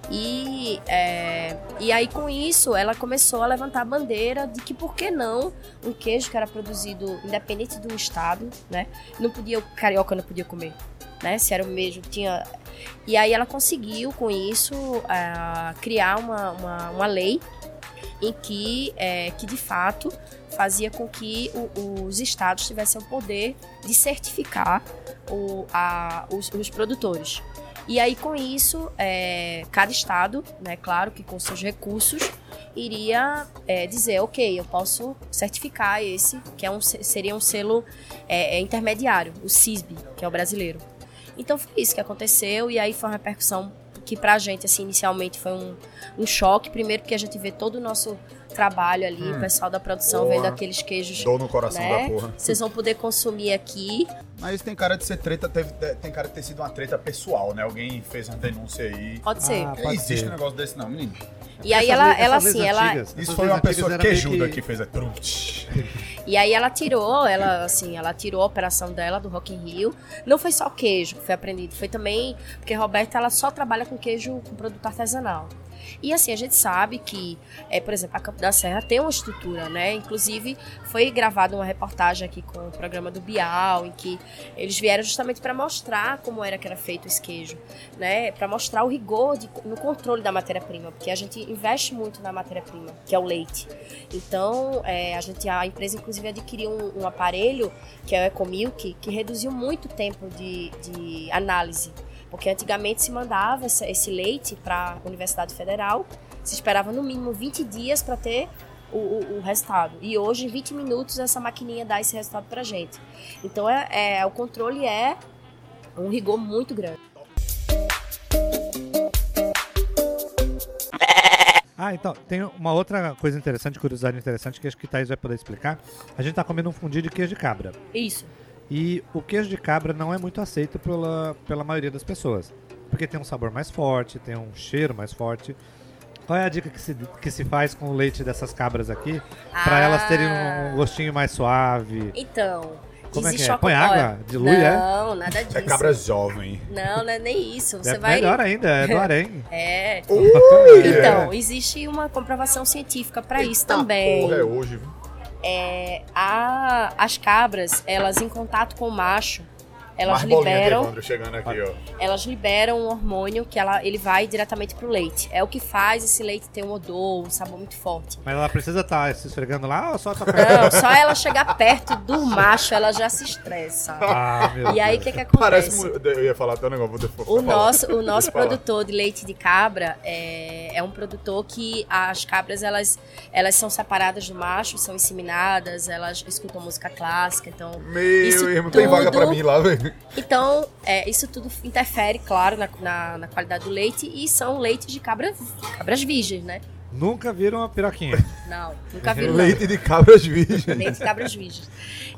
E, é, e aí, com isso, ela começou a levantar a bandeira de que por que não um queijo que era produzido independente do estado, né? Não podia, o carioca não podia comer. Né? Se era o mesmo, tinha. E aí ela conseguiu, com isso, uh, criar uma, uma, uma, lei em que, é, que de fato fazia com que o, os estados tivessem o poder de certificar o, a, os, os produtores. E aí, com isso, é, cada estado, né, claro que com seus recursos, iria é, dizer, ok, eu posso certificar esse, que é um, seria um selo é, intermediário, o CISB, que é o brasileiro. Então foi isso que aconteceu e aí foi uma repercussão que pra gente, assim, inicialmente foi um, um choque. Primeiro porque a gente vê todo o nosso trabalho ali, hum. o pessoal da produção porra. vendo aqueles queijos. Dor no coração né? da porra. Vocês vão poder consumir aqui. Mas tem cara de ser treta, teve, tem cara de ter sido uma treta pessoal, né? Alguém fez uma denúncia aí. Pode ser. Ah, Não pode existe ser. um negócio desse não, menino. E aí ela, ela assim, ela, Isso foi uma pessoa queijuda que... fez a trut. E aí ela tirou, ela assim, ela tirou a operação dela do Rock in Rio. Não foi só queijo que foi aprendido, foi também porque a Roberta ela só trabalha com queijo com produto artesanal. E assim, a gente sabe que, é, por exemplo, a Campo da Serra tem uma estrutura, né? Inclusive, foi gravada uma reportagem aqui com o programa do Bial, em que eles vieram justamente para mostrar como era que era feito esse queijo, né? Para mostrar o rigor de- no controle da matéria-prima, porque a gente investe muito na matéria-prima, que é o leite. Então, é, a gente, a empresa inclusive adquiriu um, um aparelho que é o EcoMilk, que reduziu muito o tempo de, de análise. Porque antigamente se mandava esse, esse leite para a Universidade Federal, se esperava no mínimo 20 dias para ter o, o- o resultado. E hoje, em 20 minutos, essa maquininha dá esse resultado para gente. Então, é, é- o controle é um rigor muito grande. *laughs* Ah, então, tem uma outra coisa interessante, curiosidade interessante, que acho que Thaís vai poder explicar. A gente tá comendo um fundi de queijo de cabra. Isso. E o queijo de cabra não é muito aceito pela, pela maioria das pessoas. Porque tem um sabor mais forte, tem um cheiro mais forte. Qual é a dica que se, que se faz com o leite dessas cabras aqui? Pra Ah. elas terem um gostinho mais suave. Então, Como é que é? Põe água? Dilui, é? Não, nada disso. É cabra jovem. Não, não é nem isso. Você é vai. melhor ainda, é do harém. *laughs* É. Ui, Então, existe uma comprovação científica para isso também. Porra, é hoje, viu? É, a- as cabras, elas em contato com o macho, elas Mais bolinha de liberam, aqui, ó. elas liberam um hormônio que ela, ele vai diretamente pro leite. É o que faz esse leite ter um odor, um sabor muito forte. Mas ela precisa estar se esfregando lá ou só tá Não, só ela chegar perto do macho, ela já se estressa. Ah, meu E aí o que que acontece? Parece. Eu ia falar até um negócio, vou depois O falar. nosso, o nosso produtor de leite de cabra é, é um produtor que as cabras elas, elas são separadas do macho, são inseminadas, elas escutam música clássica, então Meu Isso irmão, tem vaga tudo- pra mim lá, velho. então é, isso tudo interfere, claro, na, na, na qualidade do leite e são leites de cabra, cabras virgens, né? Nunca viram uma piroquinha. Não, nunca vi não. Leite de cabras virgens. Leite de cabras virgens.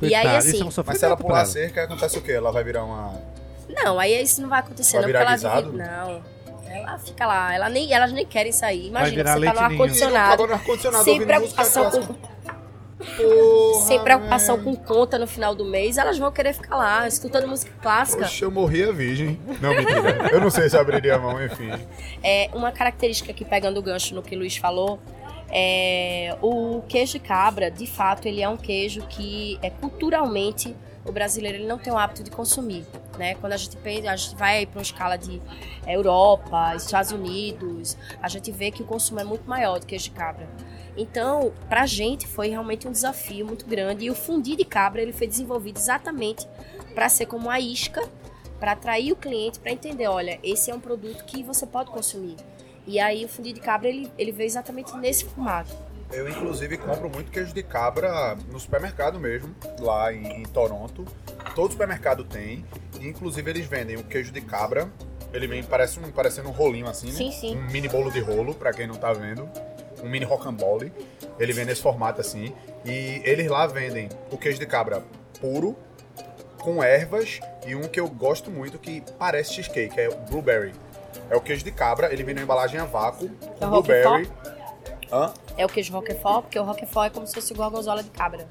e aí isso é assim, um Mas se ela pular a cerca, acontece o quê? Ela vai virar uma. não, aí isso não vai acontecer Vai não, virar porque ela vive, não. Ela fica lá, ela nem, elas nem querem sair. Imagina, você tá no ar-condicionado, sem preocupação com Porra, sem preocupação com conta no final do mês, elas vão querer ficar lá, escutando música clássica. Poxa, eu morria virgem. Não, mentira. Eu não sei se abriria a mão, enfim. É uma característica que pegando o gancho no que o Luiz falou, é o queijo de cabra, de fato, ele é um queijo que é culturalmente o brasileiro ele não tem o hábito de consumir, né? Quando a gente a gente vai para uma escala de Europa, Estados Unidos, a gente vê que o consumo é muito maior do queijo de cabra. Então, pra gente foi realmente um desafio muito grande e o fundi de cabra ele foi desenvolvido exatamente para ser como a isca, para atrair o cliente para entender, olha, esse é um produto que você pode consumir. E aí o fundi de cabra ele, ele veio exatamente nesse formato. Eu, inclusive, compro muito queijo de cabra no supermercado mesmo, lá em, em Toronto. Todo supermercado tem. E, inclusive, eles vendem o queijo de cabra. Ele vem parece um, parecendo um rolinho assim, né? Sim, sim. Um mini bolo de rolo, pra quem não tá vendo. Um mini rocambole. Ele vem nesse formato assim. E eles lá vendem o queijo de cabra puro, com ervas. E um que eu gosto muito que parece cheesecake, é o blueberry. É o queijo de cabra, ele vem na embalagem a vácuo, É com Roquefort? blueberry. Hã? É o queijo Roquefort, porque o Roquefort é como se fosse gorgonzola de cabra.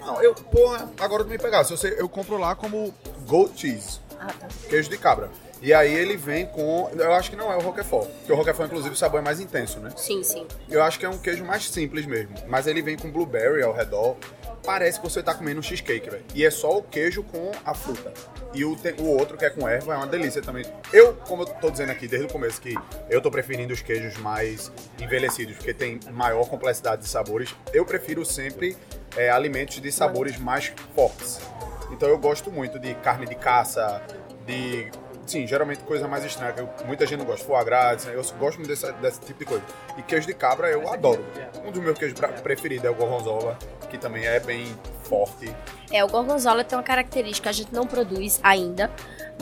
Não, eu, porra, agora tu me pegasse. Eu, sei, eu compro lá como goat cheese, Ah, tá. queijo de cabra. E aí ele vem com. Eu acho que não é o Roquefort. Porque o Roquefort, inclusive, o sabor é mais intenso, né? Sim, sim. Eu acho que é um queijo mais simples mesmo. Mas ele vem com blueberry ao redor. Parece que você tá comendo um cheesecake, velho. E é só o queijo com a fruta. E o, te- o outro, que é com erva, é uma delícia também. Eu, como eu tô dizendo aqui desde o começo, que eu tô preferindo os queijos mais envelhecidos, porque tem maior complexidade de sabores. Eu prefiro sempre é, alimentos de sabores mais fortes. Então eu gosto muito de carne de caça, de. Sim, geralmente coisa mais estranha, que eu- muita gente não gosta. Foie gras, eu gosto muito desse, desse tipo de coisa. E queijo de cabra eu adoro. Um dos meus queijos pra- preferidos é o gorgonzola, que também é bem forte. É, o gorgonzola tem uma característica, a gente não produz ainda,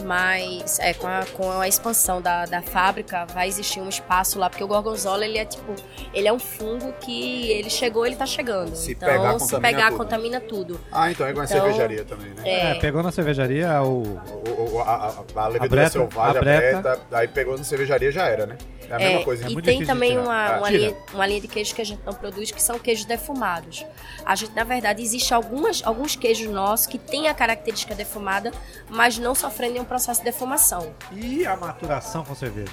mas é, com, a, com a expansão da, da fábrica vai existir um espaço lá, porque o gorgonzola ele é tipo, ele é um fungo que ele chegou, ele tá chegando. Se então, pegar, se contamina pegar, tudo. contamina tudo. Ah, então é igual a Então, cervejaria também, né? É, É, pegou na cervejaria o. O- o- a, a, a levedura selvagem, a a breta. breta, aí pegou na cervejaria já era, né? É a É, mesma coisa. e muito tem também uma, Ah, uma, linha, uma linha de queijo que a gente não produz, que são queijos defumados. A gente, na verdade, existe algumas, alguns queijos nossos que têm a característica defumada, mas não sofrem nenhum processo de defumação. E a maturação com cerveja?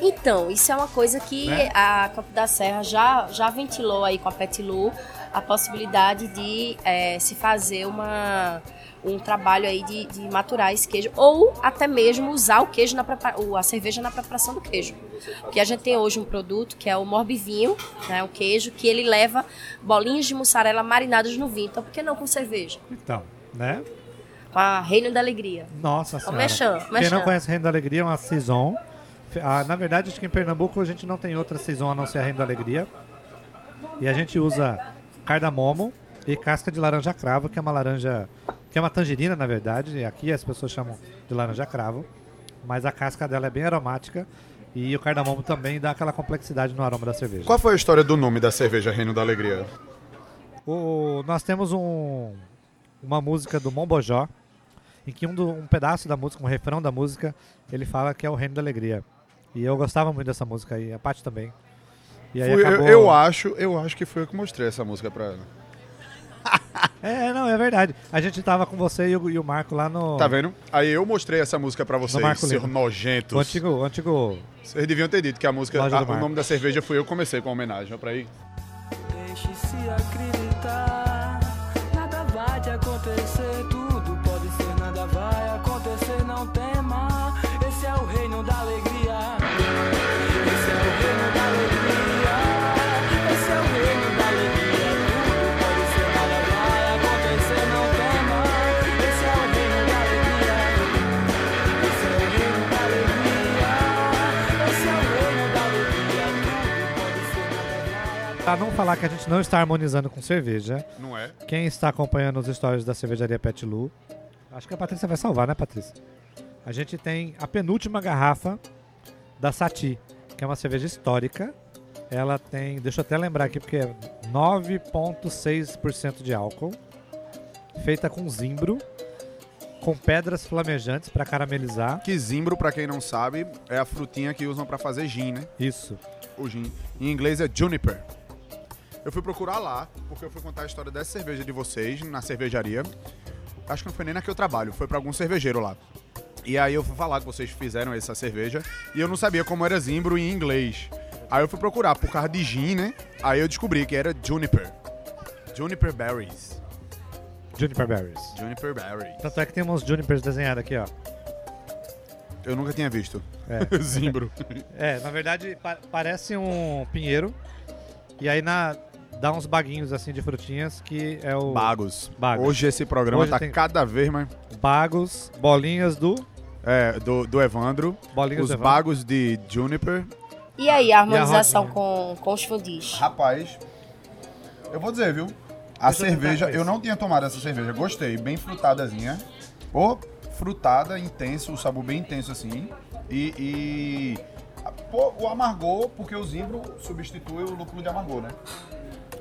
Então, isso é uma coisa que Né? a Campo da Serra já, já ventilou aí com a Petilu a possibilidade de eh, se fazer uma, um trabalho aí de, de maturar esse queijo ou até mesmo usar o queijo na prepara- o- a cerveja na preparação do queijo. Porque a gente tem hoje um produto que é o morbivinho, né, um queijo que ele leva bolinhas de mussarela marinadas no vinho. Então, por que não com cerveja? Então, né? Com a Reino da Alegria. Nossa senhora. Quem não conhece Reino da Alegria é uma Saison. Ah, na verdade, acho que em Pernambuco a gente não tem outra Saison a não ser a Reino da Alegria. E a gente usa cardamomo e casca de laranja cravo, que é uma laranja... Que é uma tangerina, na verdade. E aqui as pessoas chamam de laranja cravo. Mas a casca dela é bem aromática. E o cardamomo também dá aquela complexidade no aroma da cerveja. Qual foi a história do nome da cerveja Reino da Alegria? O- nós temos um, uma música do Mombojó, em que um, do- um pedaço da música, um refrão da música, ele fala que é o Reino da Alegria. E eu gostava muito dessa música aí, a Paty também. E aí Fui- eu, acabou... eu acho, eu acho que foi eu que mostrei essa música pra ela. *laughs* É, não, é verdade. A gente tava com você e o, e o Marco lá no... Tá vendo? Aí eu mostrei essa música pra vocês, Marco seus Lima. nojentos. O antigo, o antigo... Vocês deviam ter dito que a música, a- o nome da cerveja foi eu que comecei com a homenagem, ó pra aí. Deixe-se acreditar, acontecer, tudo pode ser, nada vai acontecer, não tema. Esse é o reino da alegria. Falar que a gente não está harmonizando com cerveja. Não é? Quem está acompanhando os stories da cervejaria Pet Lu, acho que a Patrícia vai salvar, né, Patrícia? A gente tem a penúltima garrafa da Sati, que é uma cerveja histórica. Ela tem, deixa eu até lembrar aqui, porque é 9,6% de álcool, feita com zimbro, com pedras flamejantes para caramelizar. Que zimbro, pra quem não sabe, é a frutinha que usam pra fazer gin, né? Isso. O gin. Em inglês é juniper. Eu fui procurar lá, porque eu fui contar a história dessa cerveja de vocês na cervejaria. Acho que não foi nem na que eu trabalho, foi pra algum cervejeiro lá. E aí eu fui falar que vocês fizeram essa cerveja e eu não sabia como era zimbro em inglês. Aí eu fui procurar por causa de gin, né? Aí eu descobri que era juniper. Juniper berries. Juniper Berries. Juniper berries. Tanto é que tem uns junipers desenhados aqui, ó. Eu nunca tinha visto. É. *laughs* zimbro. É, na verdade pa- parece um pinheiro. E aí na, dá uns baguinhos assim de frutinhas que é o Bagos. Bagos. Hoje esse programa Hoje tá tem- cada vez mais. bagos, bolinhas do É, do, do Evandro. bolinhas Os do Evandro. bagos de Juniper. E aí, a harmonização rodinha? com, com os fundis? Rapaz, eu vou dizer, viu? A Deixa cerveja, eu não tinha tomado essa cerveja. Gostei, bem frutadazinha. Pô, frutada, intenso, o sabor bem intenso assim. E. e pô, o amargor, porque o zimbro substitui o lúpulo de amargor, né?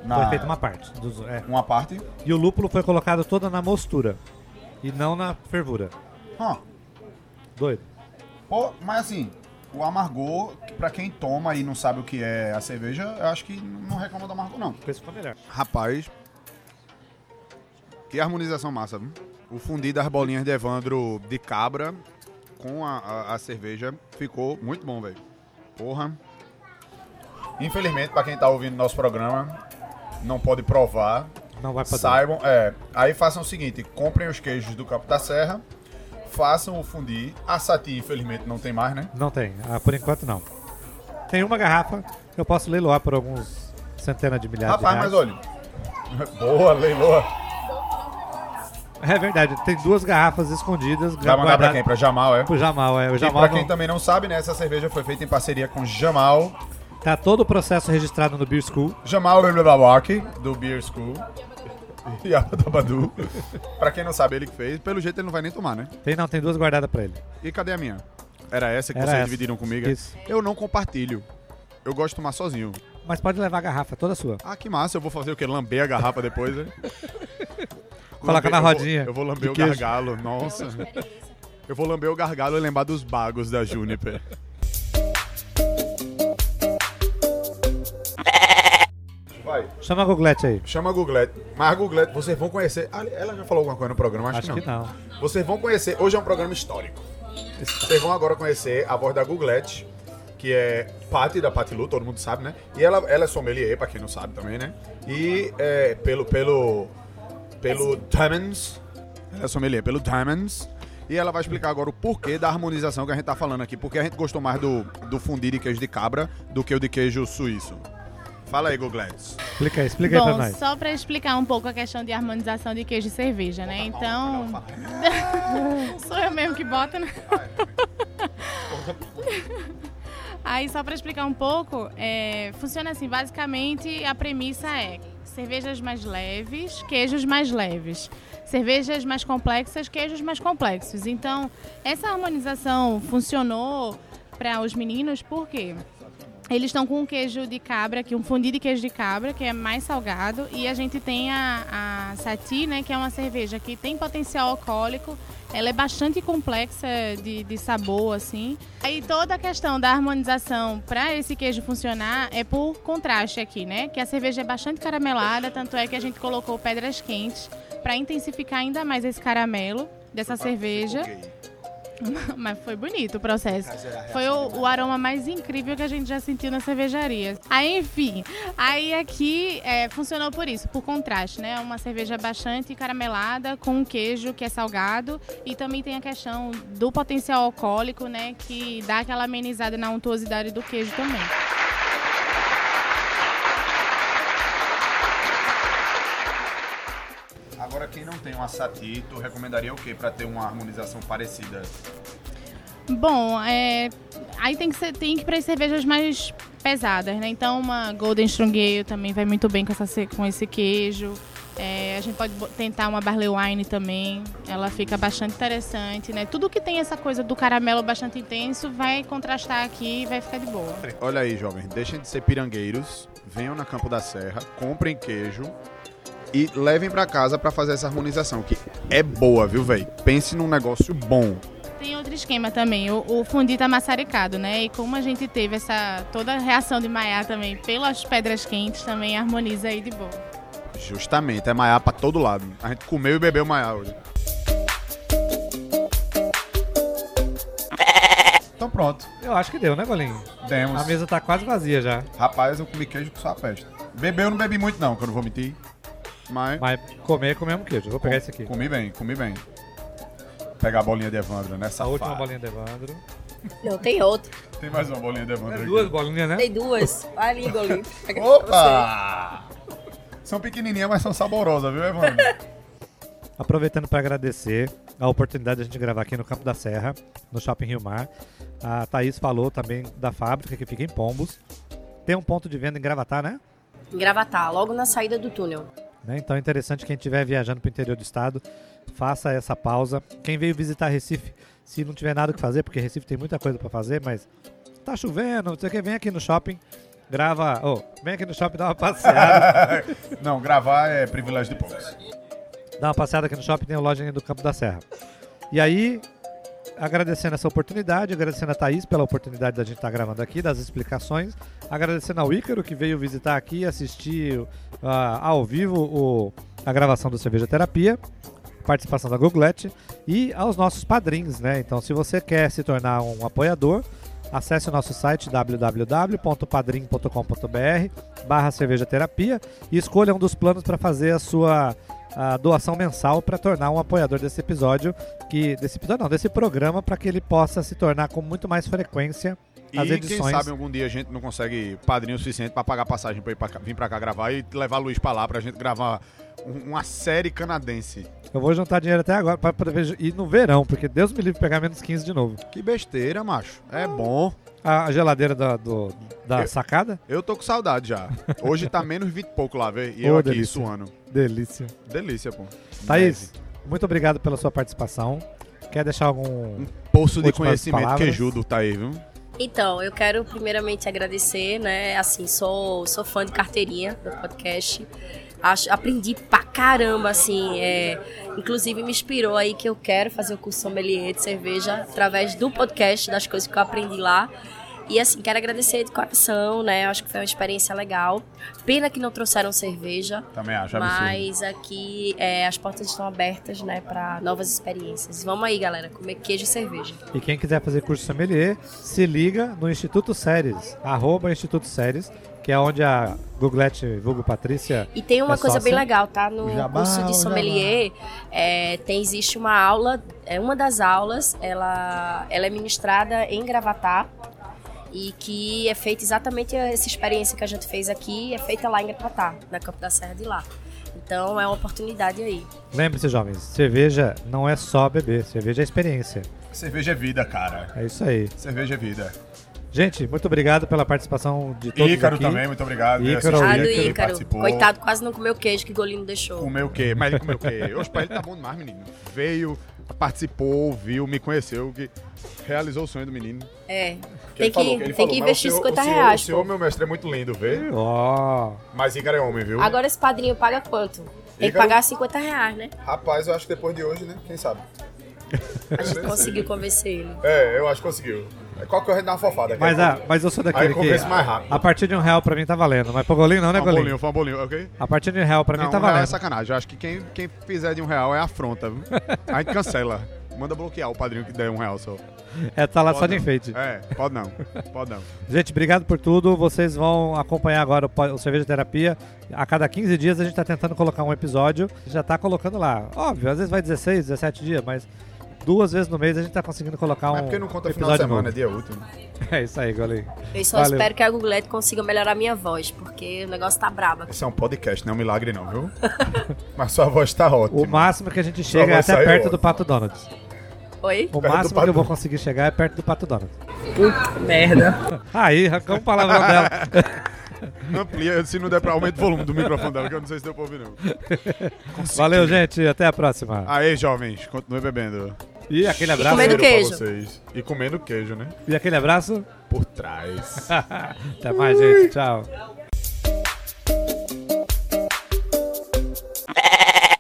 Na- Foi feita uma parte. dos- é. uma parte. E o lúpulo foi colocado toda na mostura. E não na fervura. Hã. Doido. Pô, mas assim, o amargor, pra quem toma e não sabe o que é a cerveja, eu acho que não reclama do amargor, não. Esse ficou melhor. Rapaz, que harmonização massa, viu? O fundi das bolinhas de Evandro de cabra com a, a- a cerveja ficou muito bom, velho. Porra. Infelizmente, pra quem tá ouvindo nosso programa, não pode provar. Não vai pra Saibam, é. Aí façam o seguinte: comprem os queijos do Campo da Serra, façam o fundi. A Sati, infelizmente, não tem mais, né? Não tem. Ah, por enquanto não. Tem uma garrafa que eu posso leiloar por alguns centenas de milhares Rapaz, de mas reais. olha. *laughs* Boa, leiloa. É verdade, tem duas garrafas escondidas. Vai mandar pra quem? Pra Jamal, é? Pro Jamal, é. O E Jamal pra não- quem também não sabe, né, essa cerveja foi feita em parceria com Jamal. Tá todo o processo registrado no Beer School. Jamal Lelebawak, do Beer School. E a Badu. pra quem não sabe, ele que fez. Pelo jeito ele não vai nem tomar, né? Tem não, tem duas guardadas pra ele. E cadê a minha? Era essa que Era vocês essa. dividiram comigo? Isso. Eu não compartilho. Eu gosto de tomar sozinho. Mas pode levar a garrafa, toda sua. Ah, que massa. Eu vou fazer o quê? Lamber a garrafa depois, né? *laughs* Coloca Lamber- na eu vou- rodinha Eu vou, lamber o queijo. gargalo. Nossa. Eu vou lamber o gargalo e lembrar dos bagos da Juniper. Chama a Googlete aí. Chama a Googlete. Mas a Googlete, vocês vão conhecer. Ela já falou alguma coisa no programa? Acho, Acho que não. Vocês vão conhecer. Hoje é um programa histórico. Vocês vão agora conhecer a voz da Googlete, que é Patty da Patty Lu, todo mundo sabe, né? E ela, ela é sommelier, pra quem não sabe também, né? E é, pelo. pelo. pelo Diamonds. Ela é sommelier pelo Diamonds. E ela vai explicar agora o porquê da harmonização que a gente tá falando aqui. Porque a gente gostou mais do, do fundi de queijo de cabra do que o de queijo suíço. Fala aí, Googlete. Explica aí, explica aí pra Bom, nós. só para explicar um pouco a questão de harmonização de queijo e cerveja, né? Então, *laughs* sou eu mesmo que bota, né? *laughs* Aí, só para explicar um pouco, é, funciona assim: basicamente, a premissa é cervejas mais leves, queijos mais leves. Cervejas mais complexas, queijos mais complexos. Então, essa harmonização funcionou para os meninos por quê? Eles estão com um queijo de cabra, aqui um fundi de queijo de cabra, que é mais salgado, e a gente tem a, a Sati, né, que é uma cerveja que tem potencial alcoólico. Ela é bastante complexa de, de sabor, assim. Aí toda a questão da harmonização para esse queijo funcionar é por contraste aqui, né? Que a cerveja é bastante caramelada, tanto é que a gente colocou pedras quentes para intensificar ainda mais esse caramelo dessa cerveja. *laughs* Mas foi bonito o processo. Foi o, o aroma mais incrível que a gente já sentiu na cervejaria. Aí, enfim, aí aqui é, funcionou por isso, por contraste, né? Uma cerveja bastante caramelada com um queijo que é salgado e também tem a questão do potencial alcoólico, né? Que dá aquela amenizada na untuosidade do queijo também. Agora, quem não tem uma Sati, tu recomendaria o que pra ter uma harmonização parecida? Bom, é, aí tem que ser, tem que ir para as cervejas mais pesadas, né? Então uma Golden Strong Ale também vai muito bem com, essa, com esse queijo. É, a gente pode tentar uma Barley Wine também, ela fica bastante interessante, né? Tudo que tem essa coisa do caramelo bastante intenso vai contrastar aqui e vai ficar de boa. Olha aí, jovens, deixem de ser pirangueiros, venham na Campo da Serra, comprem queijo e levem pra casa pra fazer essa harmonização, que é boa, viu, velho? Pense num negócio bom. Tem outro esquema também, o, o fundi tá maçaricado, né? E como a gente teve essa toda a reação de Maiá também pelas pedras quentes, também harmoniza aí de boa. Justamente, é maiá pra todo lado. A gente comeu e bebeu maiá hoje. Então pronto, Eu acho que deu, né, Golinho? demos. A mesa tá quase vazia já. Rapaz, eu comi queijo com sua peste. Beber eu não bebi muito não, que eu não vou mentir. Mas Mas comer, comemos queijo. Vou pegar esse aqui. comi bem, comi bem. Pegar a bolinha de Evandro, né? A Safado. última bolinha de Evandro. Não, tem outro. Tem mais uma bolinha de Evandro aqui. Duas bolinhas, né? Tem duas. Vai ali, você. Opa! São pequenininhas, mas são saborosas, viu, Evandro? *laughs* Aproveitando para agradecer a oportunidade de a gente gravar aqui no Campo da Serra, no Shopping Rio Mar. A Thaís falou também da fábrica que fica em Pombos. Tem um ponto de venda em Gravatar, né? Em Gravatar, logo na saída do túnel. Né? Então é interessante quem estiver viajando para o interior do estado, faça essa pausa. Quem veio visitar Recife, se não tiver nada o que fazer, porque Recife tem muita coisa para fazer, mas tá chovendo, não sei o que, vem aqui no shopping, grava, oh, vem aqui no shopping dar uma passeada, *laughs* Não, gravar é privilégio de poucos. dá uma passeada aqui no shopping, tem a loja do Campo da Serra. E aí, agradecendo essa oportunidade, agradecendo a Thaís pela oportunidade da gente estar gravando aqui, das explicações, agradecendo ao Ícaro que veio visitar aqui e assistir ah, ao vivo o- a gravação do Cerveja Terapia, participação da Googlete e aos nossos padrinhos, né? Então, se você quer se tornar um apoiador, acesse o nosso site www.padrim.com.br barra cerveja terapia e escolha um dos planos para fazer a sua a doação mensal para tornar um apoiador desse episódio, que desse episódio não, desse programa para que ele possa se tornar com muito mais frequência E as quem edições. sabe algum dia a gente não consegue padrinho suficiente pra pagar passagem pra ir pra cá- vir pra cá gravar e levar Luiz pra lá pra gente gravar um- uma série canadense. Eu vou juntar dinheiro até agora para poder ir no verão, porque Deus me livre pegar menos 15 de novo. Que besteira, macho. É bom. A geladeira da, do- da Eu- sacada? Eu tô com saudade já. Hoje tá menos 20 e pouco lá, vê? E Ô, eu aqui delícia. suando. Delícia. Delícia, pô. Thaís, muito obrigado pela sua participação. Quer deixar algum. Poço de conhecimento palavras. queijudo tá aí, viu? Então, eu quero primeiramente agradecer, né? Assim, sou, sou fã de carteirinha do podcast. Acho, aprendi pra caramba, assim. É, inclusive me inspirou aí que eu quero fazer o curso sommelier de cerveja através do podcast, das coisas que eu aprendi lá. E assim, quero agradecer de coração, né? Acho que foi uma experiência legal. Pena que não trouxeram cerveja. Também acho absurdo. Mas aqui é, as portas estão abertas, né, para novas experiências. Vamos aí, galera, comer queijo e cerveja. E quem quiser fazer curso sommelier, se liga no Instituto Séries, arroba Instituto Séries, que é onde a Googlete, vulgo Patrícia, E tem uma É coisa sócia? bem legal, tá? No jabá, curso de sommelier, é, tem, existe uma aula, é, uma das aulas, ela, ela é ministrada em Gravatar e que é feita exatamente essa experiência que a gente fez aqui, é feita lá em Gravatar, na Campo da Serra de lá. Então é uma oportunidade aí. lembre-se, jovens, cerveja não é só beber, cerveja é experiência. Cerveja é vida, cara. É isso aí. Cerveja é vida. Gente, muito obrigado pela participação de todos Ícaro aqui. também, muito obrigado. Ícaro, Ícaro. participou. Coitado, quase não comeu queijo que Golino deixou. Comeu o quê? Mas ele comeu o quê? *laughs* Hoje pra ele tá bom demais, menino. Veio, participou, ouviu, me conheceu, que realizou o sonho do menino. É. Que Tem ele falou, que, tem falou, que investir o senhor- 50 o senhor, reais. O senhor, pô. meu mestre, é muito lindo, vê? Ó, Mas Ícaro é homem, viu? Agora esse padrinho paga quanto? Tem que Ícaro? pagar 50 reais, né? Rapaz, eu acho que depois de hoje, né? Quem sabe? A gente *laughs* conseguiu convencer ele. É, eu acho que conseguiu. Qual que eu dar uma fofada? mas, ah, mas eu sou daquele Aí que mais rápido. a partir de um real pra mim tá valendo, mas pro Golinho não, né, Foi um Golinho? bolinho, foi um bolinho, ok? A partir de um real pra Não, mim tá um real é valendo. sacanagem. Eu acho que quem, quem fizer de um real é afronta, viu? A gente cancela. Manda bloquear o padrinho que der um real só. É, tá lá Pode só de não. enfeite. É, pode não. Pode não. Gente, obrigado por tudo. Vocês vão acompanhar agora o, po- o Cerveja Terapia. A cada 15 dias a gente tá tentando colocar um episódio. Já tá colocando lá. Óbvio, às vezes vai 16, 17 dias, mas duas vezes no mês a gente tá conseguindo colocar um é porque não conta final de semana, é novo. dia útil. *laughs* É isso aí, Golinho. Eu só Valeu. espero que a Googlete consiga melhorar minha voz, porque o negócio tá brabo aqui. Esse é um podcast, não é um milagre não, viu? *laughs* Mas sua voz tá ótima. O máximo que a gente chega é até perto ótimo. do Pato Donald. Oi? O Perto máximo que eu vou conseguir chegar é perto do Pato Donald. Puta merda. *laughs* Aí, arrancou um palavrão dela. Amplia, se não der pra aumentar o volume do microfone dela, que eu não sei se deu pra ouvir, não. Valeu, gente. Até a próxima. Aí, jovens, continue bebendo. E aquele abraço. comendo queijo. vocês. E comendo queijo, né? E aquele abraço. Por trás. *laughs* Até mais, gente. Tchau.